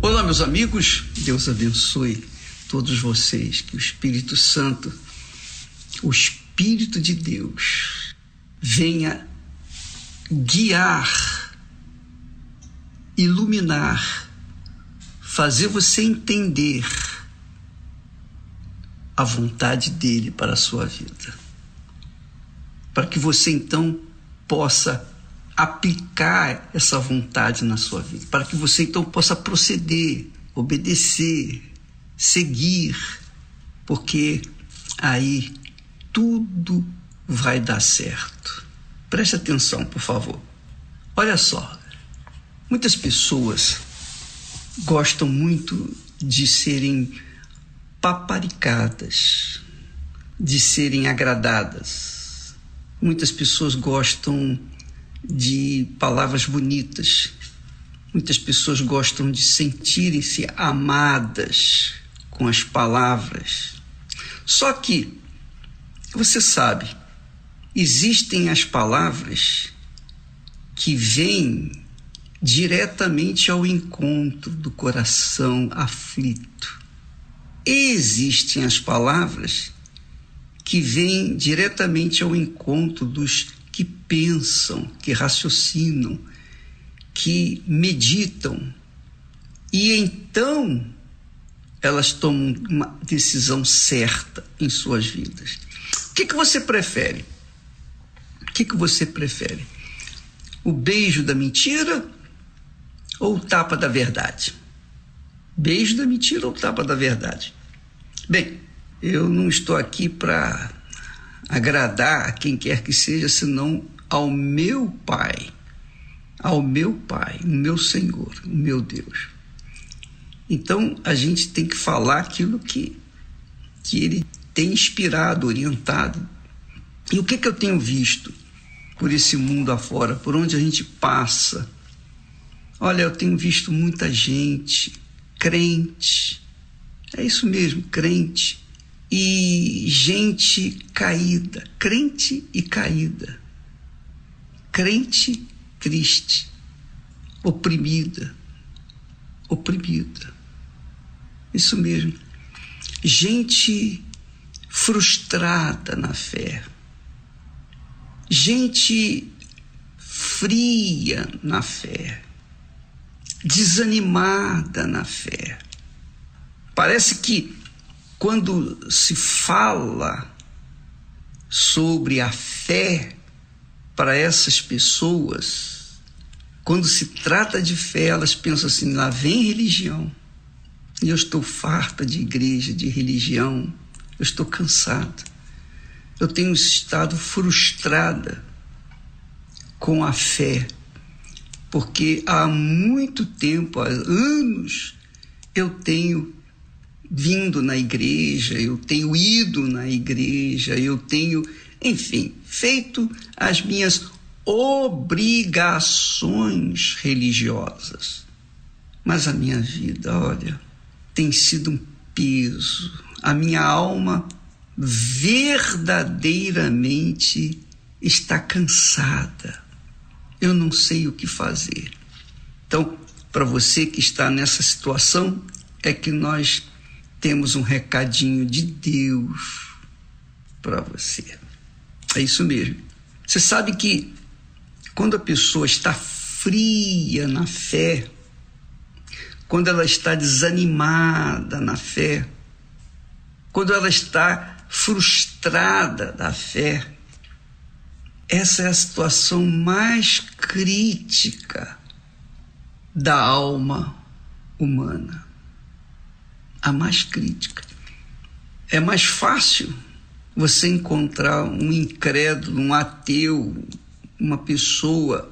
Olá, meus amigos, Deus abençoe todos vocês, que o Espírito Santo, o Espírito de Deus, venha guiar, iluminar, fazer você entender a vontade dele para a sua vida. Para que você então possa aplicar essa vontade na sua vida, para que você então possa proceder, obedecer, seguir, porque aí tudo vai dar certo. Preste atenção, por favor. Olha só, muitas pessoas gostam muito de serem paparicadas, de serem agradadas. Muitas pessoas gostam de palavras bonitas. Muitas pessoas gostam de sentirem-se amadas com as palavras. Só que, você sabe, existem as palavras que vêm diretamente ao encontro do coração aflito. Existem as palavras que vêm diretamente ao encontro dos que pensam, que raciocinam, que meditam. E então elas tomam uma decisão certa em suas vidas. O que, que você prefere? O que, que você prefere? O beijo da mentira ou o tapa da verdade? Beijo da mentira ou tapa da verdade? Bem, eu não estou aqui para agradar a quem quer que seja, senão ao meu Pai, ao meu Pai, o meu Senhor, o meu Deus. Então a gente tem que falar aquilo que, que Ele tem inspirado, orientado. E o que, que eu tenho visto por esse mundo afora, por onde a gente passa? Olha, eu tenho visto muita gente, crente, é isso mesmo, crente, e gente caída, crente e caída, crente triste, oprimida, oprimida. Isso mesmo. Gente frustrada na fé, gente fria na fé, desanimada na fé. Parece que quando se fala sobre a fé para essas pessoas, quando se trata de fé, elas pensam assim: lá vem religião. E eu estou farta de igreja, de religião. Eu estou cansada. Eu tenho estado frustrada com a fé, porque há muito tempo, há anos, eu tenho vindo na igreja, eu tenho ido na igreja, eu tenho, enfim, feito as minhas obrigações religiosas. Mas a minha vida, olha, tem sido um peso. A minha alma verdadeiramente está cansada. Eu não sei o que fazer. Então, para você que está nessa situação, é que nós temos um recadinho de Deus para você. É isso mesmo. Você sabe que quando a pessoa está fria na fé, quando ela está desanimada na fé, quando ela está frustrada da fé, essa é a situação mais crítica da alma humana a mais crítica. É mais fácil você encontrar um incrédulo, um ateu, uma pessoa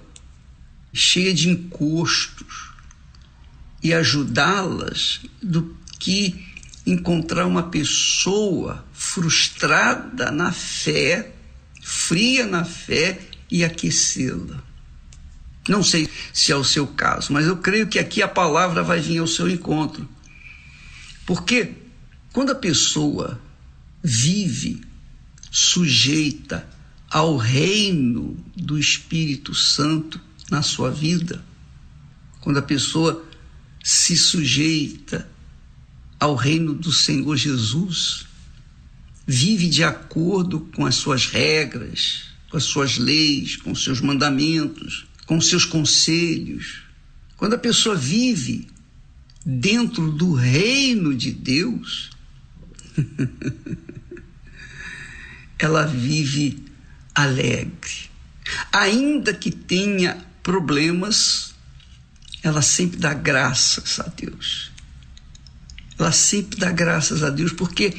cheia de encostos e ajudá-las do que encontrar uma pessoa frustrada na fé, fria na fé e aquecê-la. Não sei se é o seu caso, mas eu creio que aqui a palavra vai vir ao seu encontro. Porque Quando a pessoa vive sujeita ao reino do Espírito Santo na sua vida, quando a pessoa se sujeita ao reino do Senhor Jesus, vive de acordo com as suas regras, com as suas leis, com os seus mandamentos, com os seus conselhos. Quando a pessoa vive dentro do reino de Deus, ela vive alegre. Ainda que tenha problemas, ela sempre dá graças a Deus. Ela sempre dá graças a Deus porque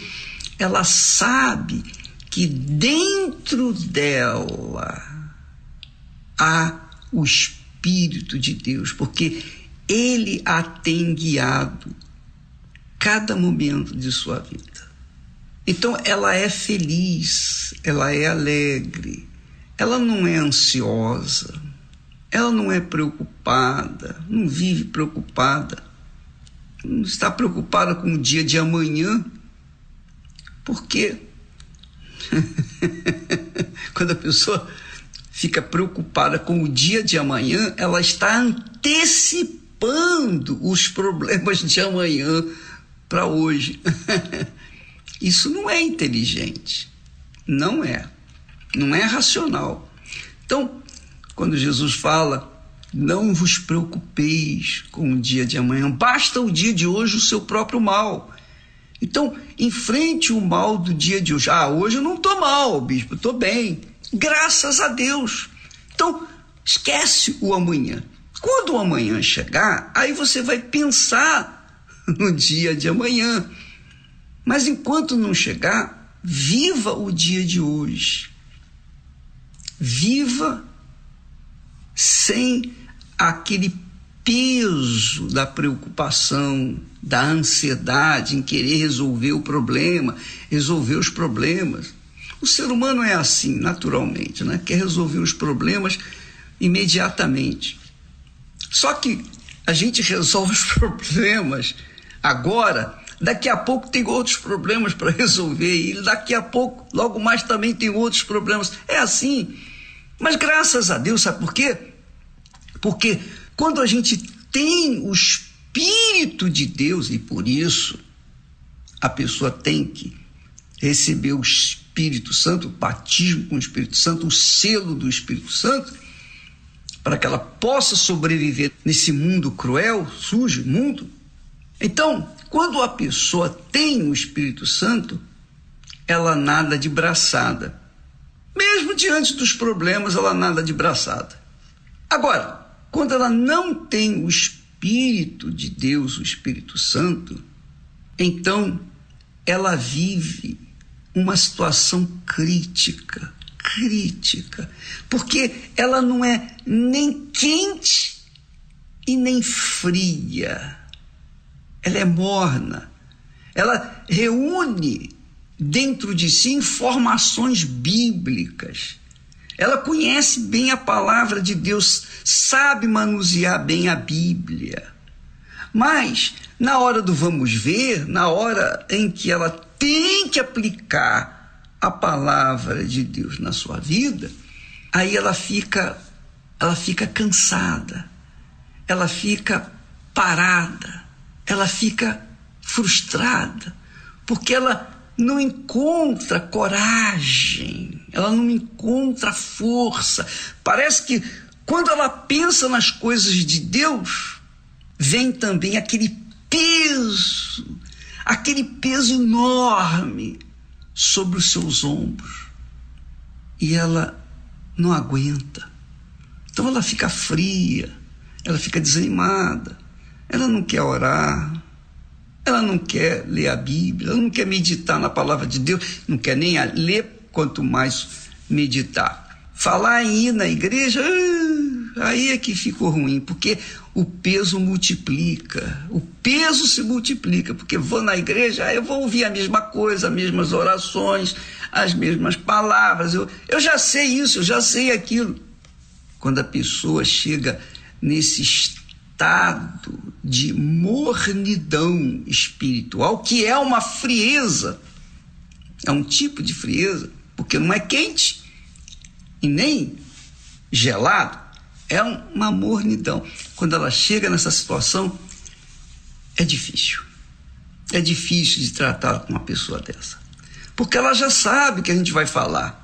ela sabe que dentro dela há o Espírito de Deus, porque ele a tem guiado cada momento de sua vida. Então ela é feliz, ela é alegre, ela não é ansiosa, ela não é preocupada, não vive preocupada, não está preocupada com o dia de amanhã, porque quando a pessoa fica preocupada com o dia de amanhã, ela está antecipando os problemas de amanhã para hoje. Isso não é inteligente. Não é. Não é racional. Então, quando Jesus fala, não vos preocupeis com o dia de amanhã, basta o dia de hoje o seu próprio mal. Então, enfrente o mal do dia de hoje. Ah, hoje eu não estou mal, bispo, estou bem. Graças a Deus. Então, esquece o amanhã. Quando o amanhã chegar, aí você vai pensar no dia de amanhã. Mas enquanto não chegar, viva o dia de hoje. Viva sem aquele peso da preocupação, da ansiedade em querer resolver o problema, resolver os problemas. O ser humano é assim, naturalmente, né? quer resolver os problemas imediatamente. Só que a gente resolve os problemas agora, daqui a pouco tem outros problemas para resolver, e daqui a pouco, logo mais, também tem outros problemas. É assim. Mas graças a Deus, sabe por quê? Porque quando a gente tem o Espírito de Deus, e por isso a pessoa tem que receber o Espírito Santo, o batismo com o Espírito Santo, o selo do Espírito Santo, para que ela possa sobreviver nesse mundo cruel, sujo, mundo. Então, quando a pessoa tem o Espírito Santo, ela nada de braçada. Mesmo diante dos problemas, ela nada de braçada. Agora, quando ela não tem o Espírito de Deus, o Espírito Santo, então ela vive uma situação crítica, crítica, porque ela não é nem quente e nem fria, ela é morna, ela reúne dentro de si informações bíblicas ela conhece bem a palavra de Deus, sabe manusear bem a Bíblia. Mas, na hora do vamos ver, na hora em que ela tem que aplicar a palavra de Deus na sua vida, aí ela fica ela fica cansada. Ela fica parada. Ela fica frustrada, porque ela não encontra coragem, ela não encontra força. Parece que quando ela pensa nas coisas de Deus, vem também aquele peso, aquele peso enorme sobre os seus ombros. E ela não aguenta. Então ela fica fria, ela fica desanimada, ela não quer orar, ela não quer ler a Bíblia, ela não quer meditar na palavra de Deus, não quer nem ler, quanto mais meditar. Falar em ir na igreja, ah, aí é que ficou ruim, porque o peso multiplica, o peso se multiplica, porque vou na igreja, eu vou ouvir a mesma coisa, as mesmas orações, as mesmas palavras, eu, eu já sei isso, eu já sei aquilo. Quando a pessoa chega nesse estado de mornidão espiritual, que é uma frieza. É um tipo de frieza, porque não é quente e nem gelado, é uma mornidão. Quando ela chega nessa situação, é difícil. É difícil de tratar com uma pessoa dessa. Porque ela já sabe que a gente vai falar.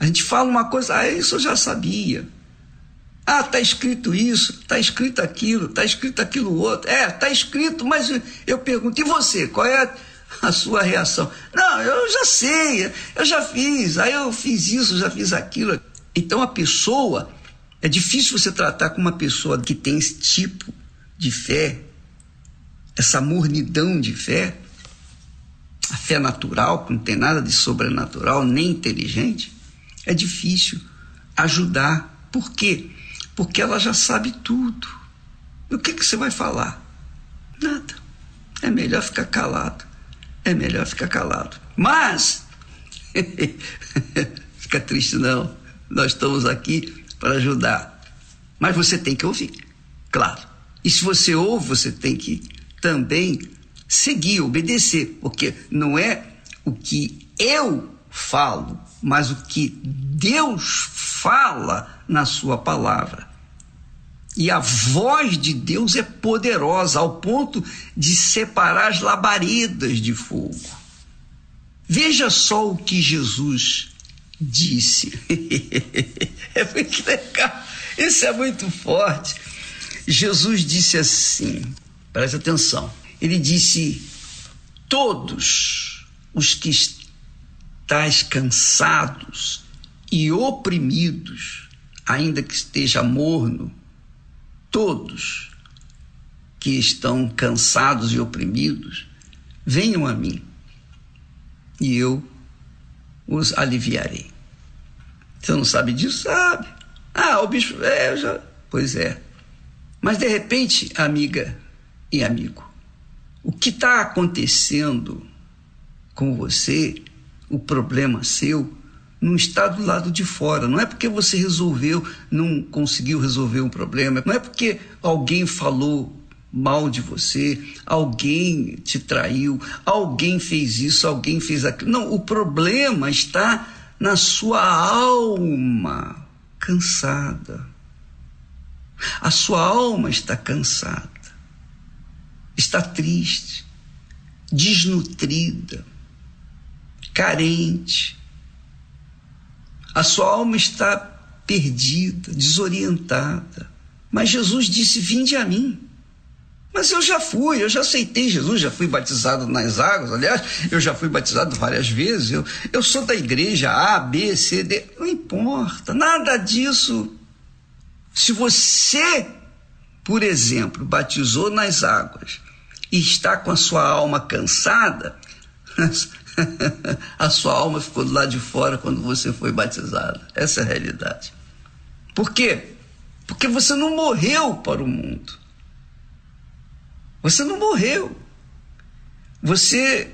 A gente fala uma coisa, ah, isso eu já sabia. Ah, tá escrito isso, tá escrito aquilo, tá escrito aquilo outro. É, tá escrito, mas eu pergunto, e você, qual é a sua reação? Não, eu já sei, eu já fiz, aí eu fiz isso, já fiz aquilo. Então a pessoa, é difícil você tratar com uma pessoa que tem esse tipo de fé, essa mornidão de fé, a fé natural, que não tem nada de sobrenatural, nem inteligente, é difícil ajudar. Por quê? Porque ela já sabe tudo. O que, que você vai falar? Nada. É melhor ficar calado. É melhor ficar calado. Mas, fica triste não. Nós estamos aqui para ajudar. Mas você tem que ouvir, claro. E se você ouve, você tem que também seguir, obedecer, porque não é o que eu falo, mas o que Deus fala na Sua palavra. E a voz de Deus é poderosa ao ponto de separar as labaredas de fogo. Veja só o que Jesus disse. é muito legal. Isso é muito forte. Jesus disse assim: preste atenção. Ele disse: Todos os que estáis cansados e oprimidos, ainda que esteja morno, todos que estão cansados e oprimidos, venham a mim e eu os aliviarei. Você não sabe disso? Sabe. Ah, o bicho. É, já. Pois é. Mas de repente, amiga e amigo, o que está acontecendo com você, o problema seu, não está do lado de fora. Não é porque você resolveu, não conseguiu resolver um problema, não é porque alguém falou mal de você, alguém te traiu, alguém fez isso, alguém fez aquilo. Não, o problema está na sua alma cansada. A sua alma está cansada, está triste, desnutrida, carente a sua alma está perdida, desorientada. Mas Jesus disse: Vinde a mim. Mas eu já fui, eu já aceitei Jesus, já fui batizado nas águas. Aliás, eu já fui batizado várias vezes. Eu, eu sou da igreja A, B, C, D. Não importa, nada disso. Se você, por exemplo, batizou nas águas e está com a sua alma cansada, a sua alma ficou do lado de fora quando você foi batizado. Essa é a realidade. Por quê? Porque você não morreu para o mundo. Você não morreu. Você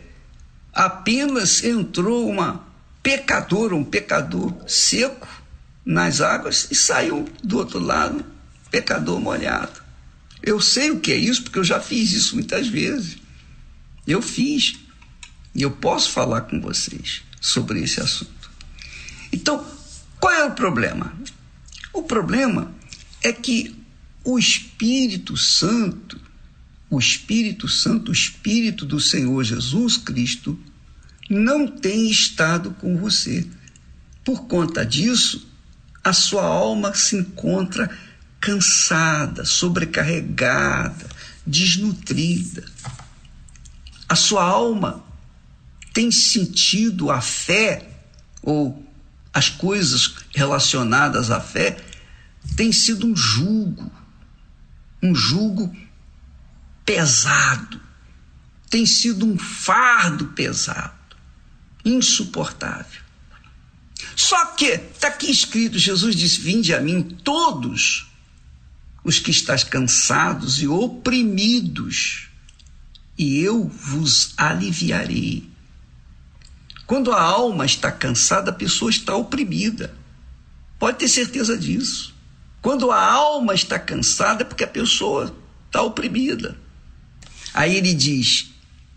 apenas entrou uma pecadora, um pecador seco nas águas e saiu do outro lado, pecador molhado. Eu sei o que é isso porque eu já fiz isso muitas vezes. Eu fiz. E eu posso falar com vocês sobre esse assunto. Então, qual é o problema? O problema é que o Espírito Santo, o Espírito Santo, o Espírito do Senhor Jesus Cristo, não tem estado com você. Por conta disso, a sua alma se encontra cansada, sobrecarregada, desnutrida. A sua alma tem sentido a fé ou as coisas relacionadas à fé tem sido um jugo, um jugo pesado, tem sido um fardo pesado, insuportável. Só que está aqui escrito: Jesus disse: Vinde a mim todos os que estáis cansados e oprimidos, e eu vos aliviarei. Quando a alma está cansada, a pessoa está oprimida. Pode ter certeza disso. Quando a alma está cansada, é porque a pessoa está oprimida. Aí ele diz: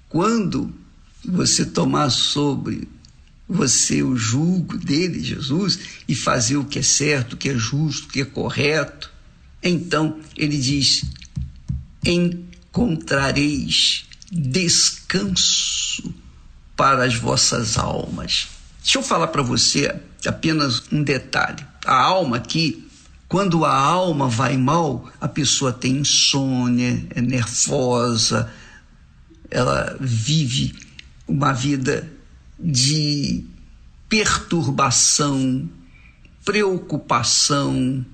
quando você tomar sobre você o julgo dele, Jesus, e fazer o que é certo, o que é justo, o que é correto, então ele diz: encontrareis descanso para as vossas almas. Deixa eu falar para você apenas um detalhe. A alma aqui, quando a alma vai mal, a pessoa tem insônia, é nervosa, ela vive uma vida de perturbação, preocupação.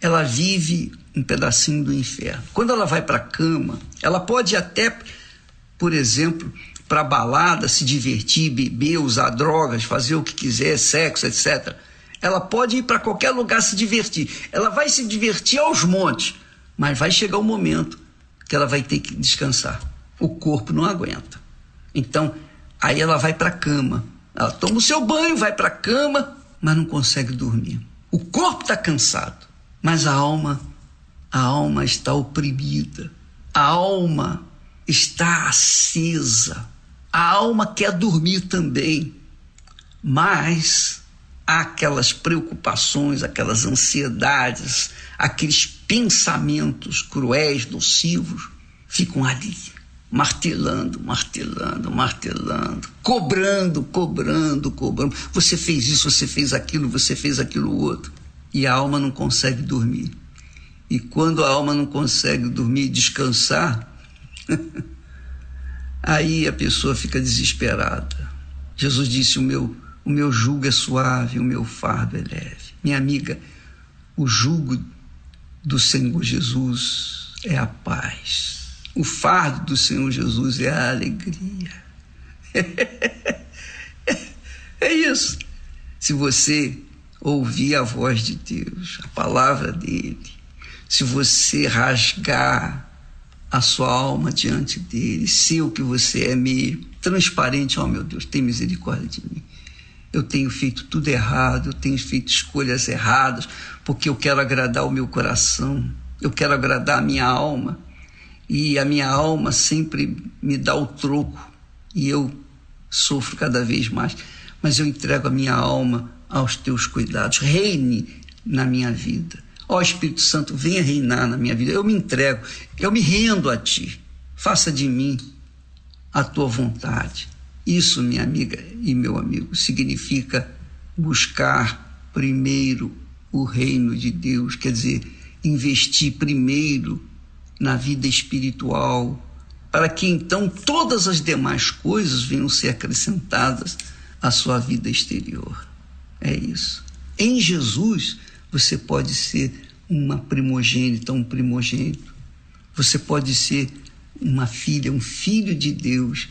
Ela vive um pedacinho do inferno. Quando ela vai para a cama, ela pode até, por exemplo, para balada, se divertir, beber, usar drogas, fazer o que quiser, sexo, etc. Ela pode ir para qualquer lugar se divertir. Ela vai se divertir aos montes, mas vai chegar um momento que ela vai ter que descansar. O corpo não aguenta. Então, aí ela vai para a cama. Ela toma o seu banho, vai para a cama, mas não consegue dormir. O corpo está cansado, mas a alma, a alma está oprimida. A alma está acesa. A alma quer dormir também, mas há aquelas preocupações, aquelas ansiedades, aqueles pensamentos cruéis, nocivos, ficam ali, martelando, martelando, martelando, cobrando, cobrando, cobrando. Você fez isso, você fez aquilo, você fez aquilo outro. E a alma não consegue dormir. E quando a alma não consegue dormir, descansar, aí a pessoa fica desesperada. Jesus disse: O meu, o meu jugo é suave, o meu fardo é leve. Minha amiga, o jugo do Senhor Jesus é a paz. O fardo do Senhor Jesus é a alegria. é isso. Se você ouvir a voz de Deus, a palavra dele, se você rasgar a sua alma diante dele, ser o que você é meio transparente, oh meu Deus, tem misericórdia de mim. Eu tenho feito tudo errado, eu tenho feito escolhas erradas, porque eu quero agradar o meu coração, eu quero agradar a minha alma, e a minha alma sempre me dá o troco, e eu sofro cada vez mais, mas eu entrego a minha alma aos teus cuidados, reine na minha vida. Ó oh, Espírito Santo, venha reinar na minha vida. Eu me entrego, eu me rendo a ti. Faça de mim a tua vontade. Isso, minha amiga e meu amigo, significa buscar primeiro o reino de Deus, quer dizer, investir primeiro na vida espiritual, para que então todas as demais coisas venham ser acrescentadas à sua vida exterior. É isso. Em Jesus, você pode ser uma primogênita, um primogênito. Você pode ser uma filha, um filho de Deus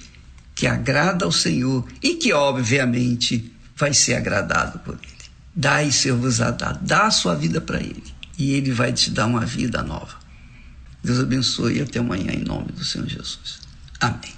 que agrada ao Senhor e que, obviamente, vai ser agradado por Ele. Dá e ser-vos-á dado. Dá a sua vida para Ele e Ele vai te dar uma vida nova. Deus abençoe e até amanhã em nome do Senhor Jesus. Amém.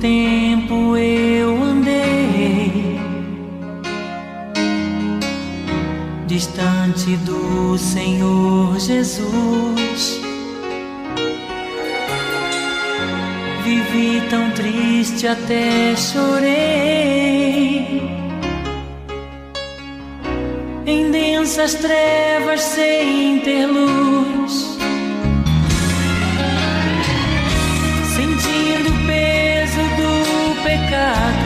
Tempo eu andei distante do Senhor Jesus. Vivi tão triste até chorei. Em densas trevas sem ter luz. Do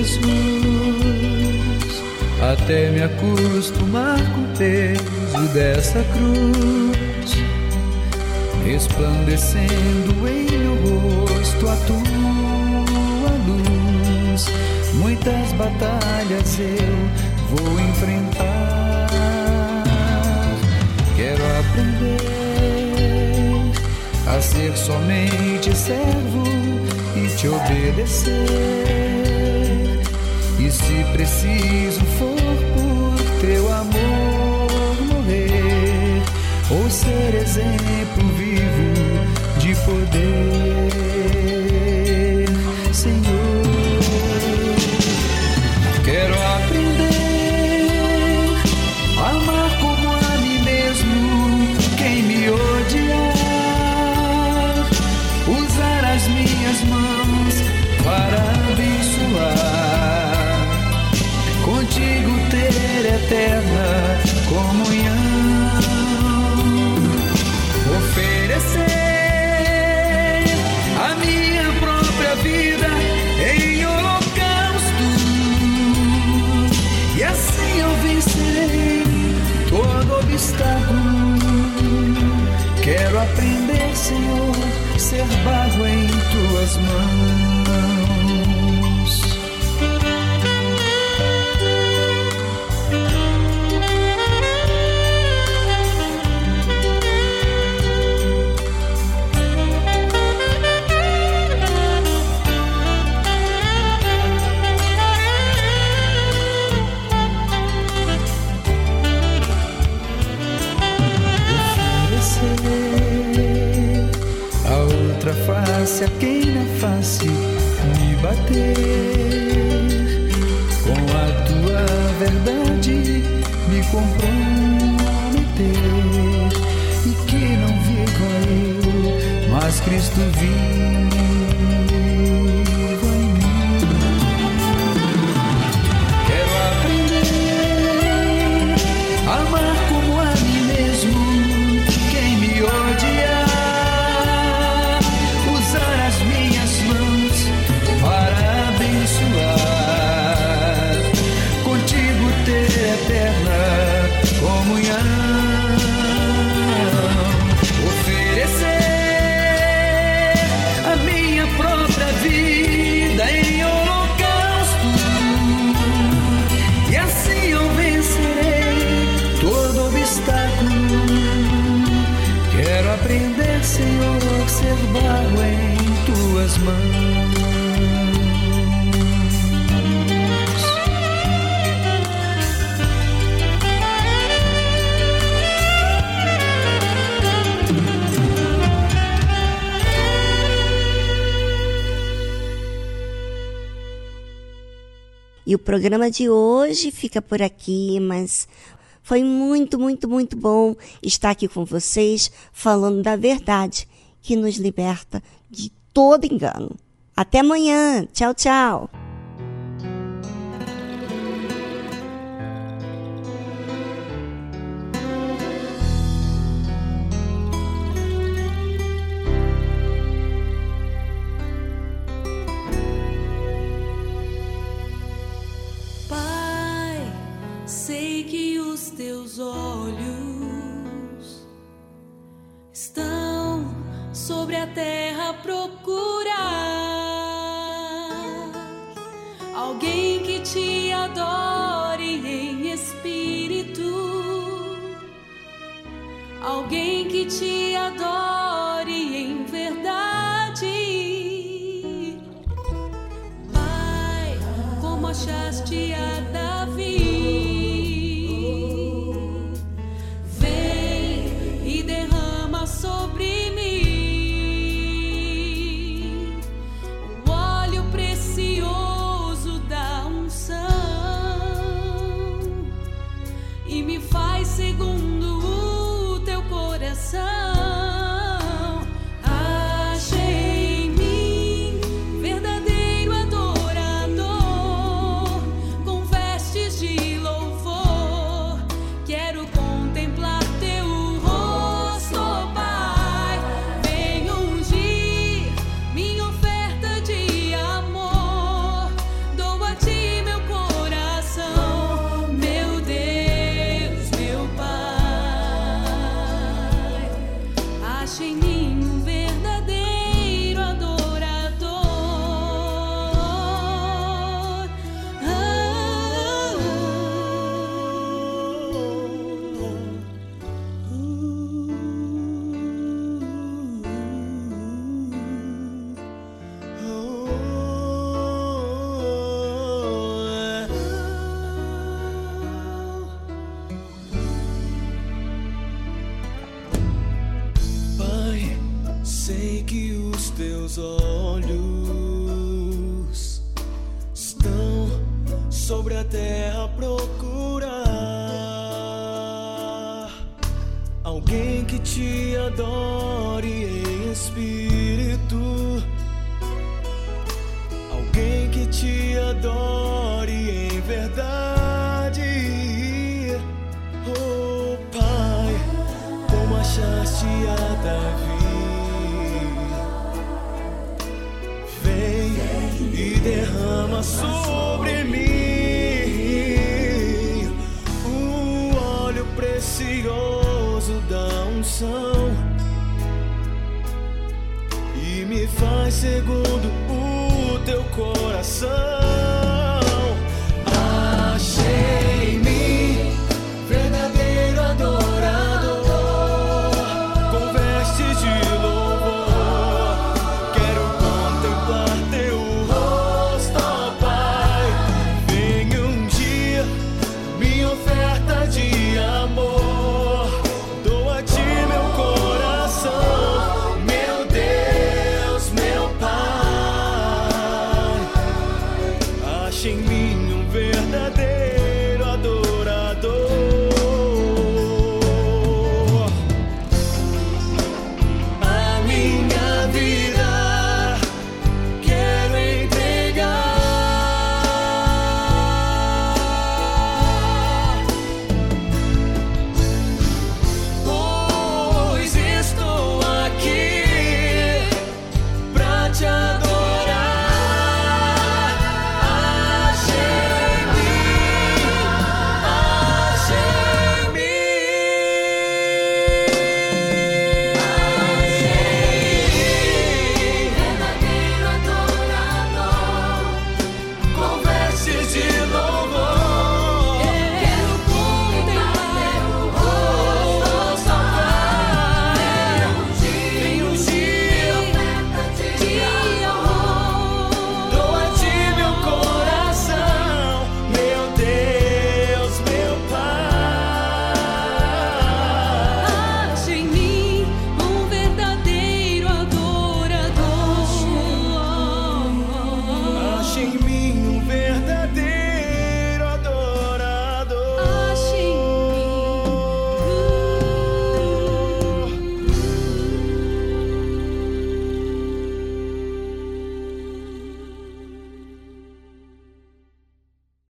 Jesus, até me acostumar com o peso dessa cruz, resplandecendo em meu rosto a tua luz. Muitas batalhas eu vou enfrentar. Quero aprender a ser somente servo e te obedecer. Se preciso for por teu amor morrer, ou ser exemplo vivo de poder, Christmas. Me bater. Com a tua verdade me comprometer. E que não viva eu mas Cristo viva E o programa de hoje fica por aqui, mas foi muito, muito, muito bom estar aqui com vocês falando da verdade que nos liberta de todo engano. Até amanhã. Tchau, tchau. Olhos estão sobre a terra procurar alguém que te adore em espírito, alguém que te adore em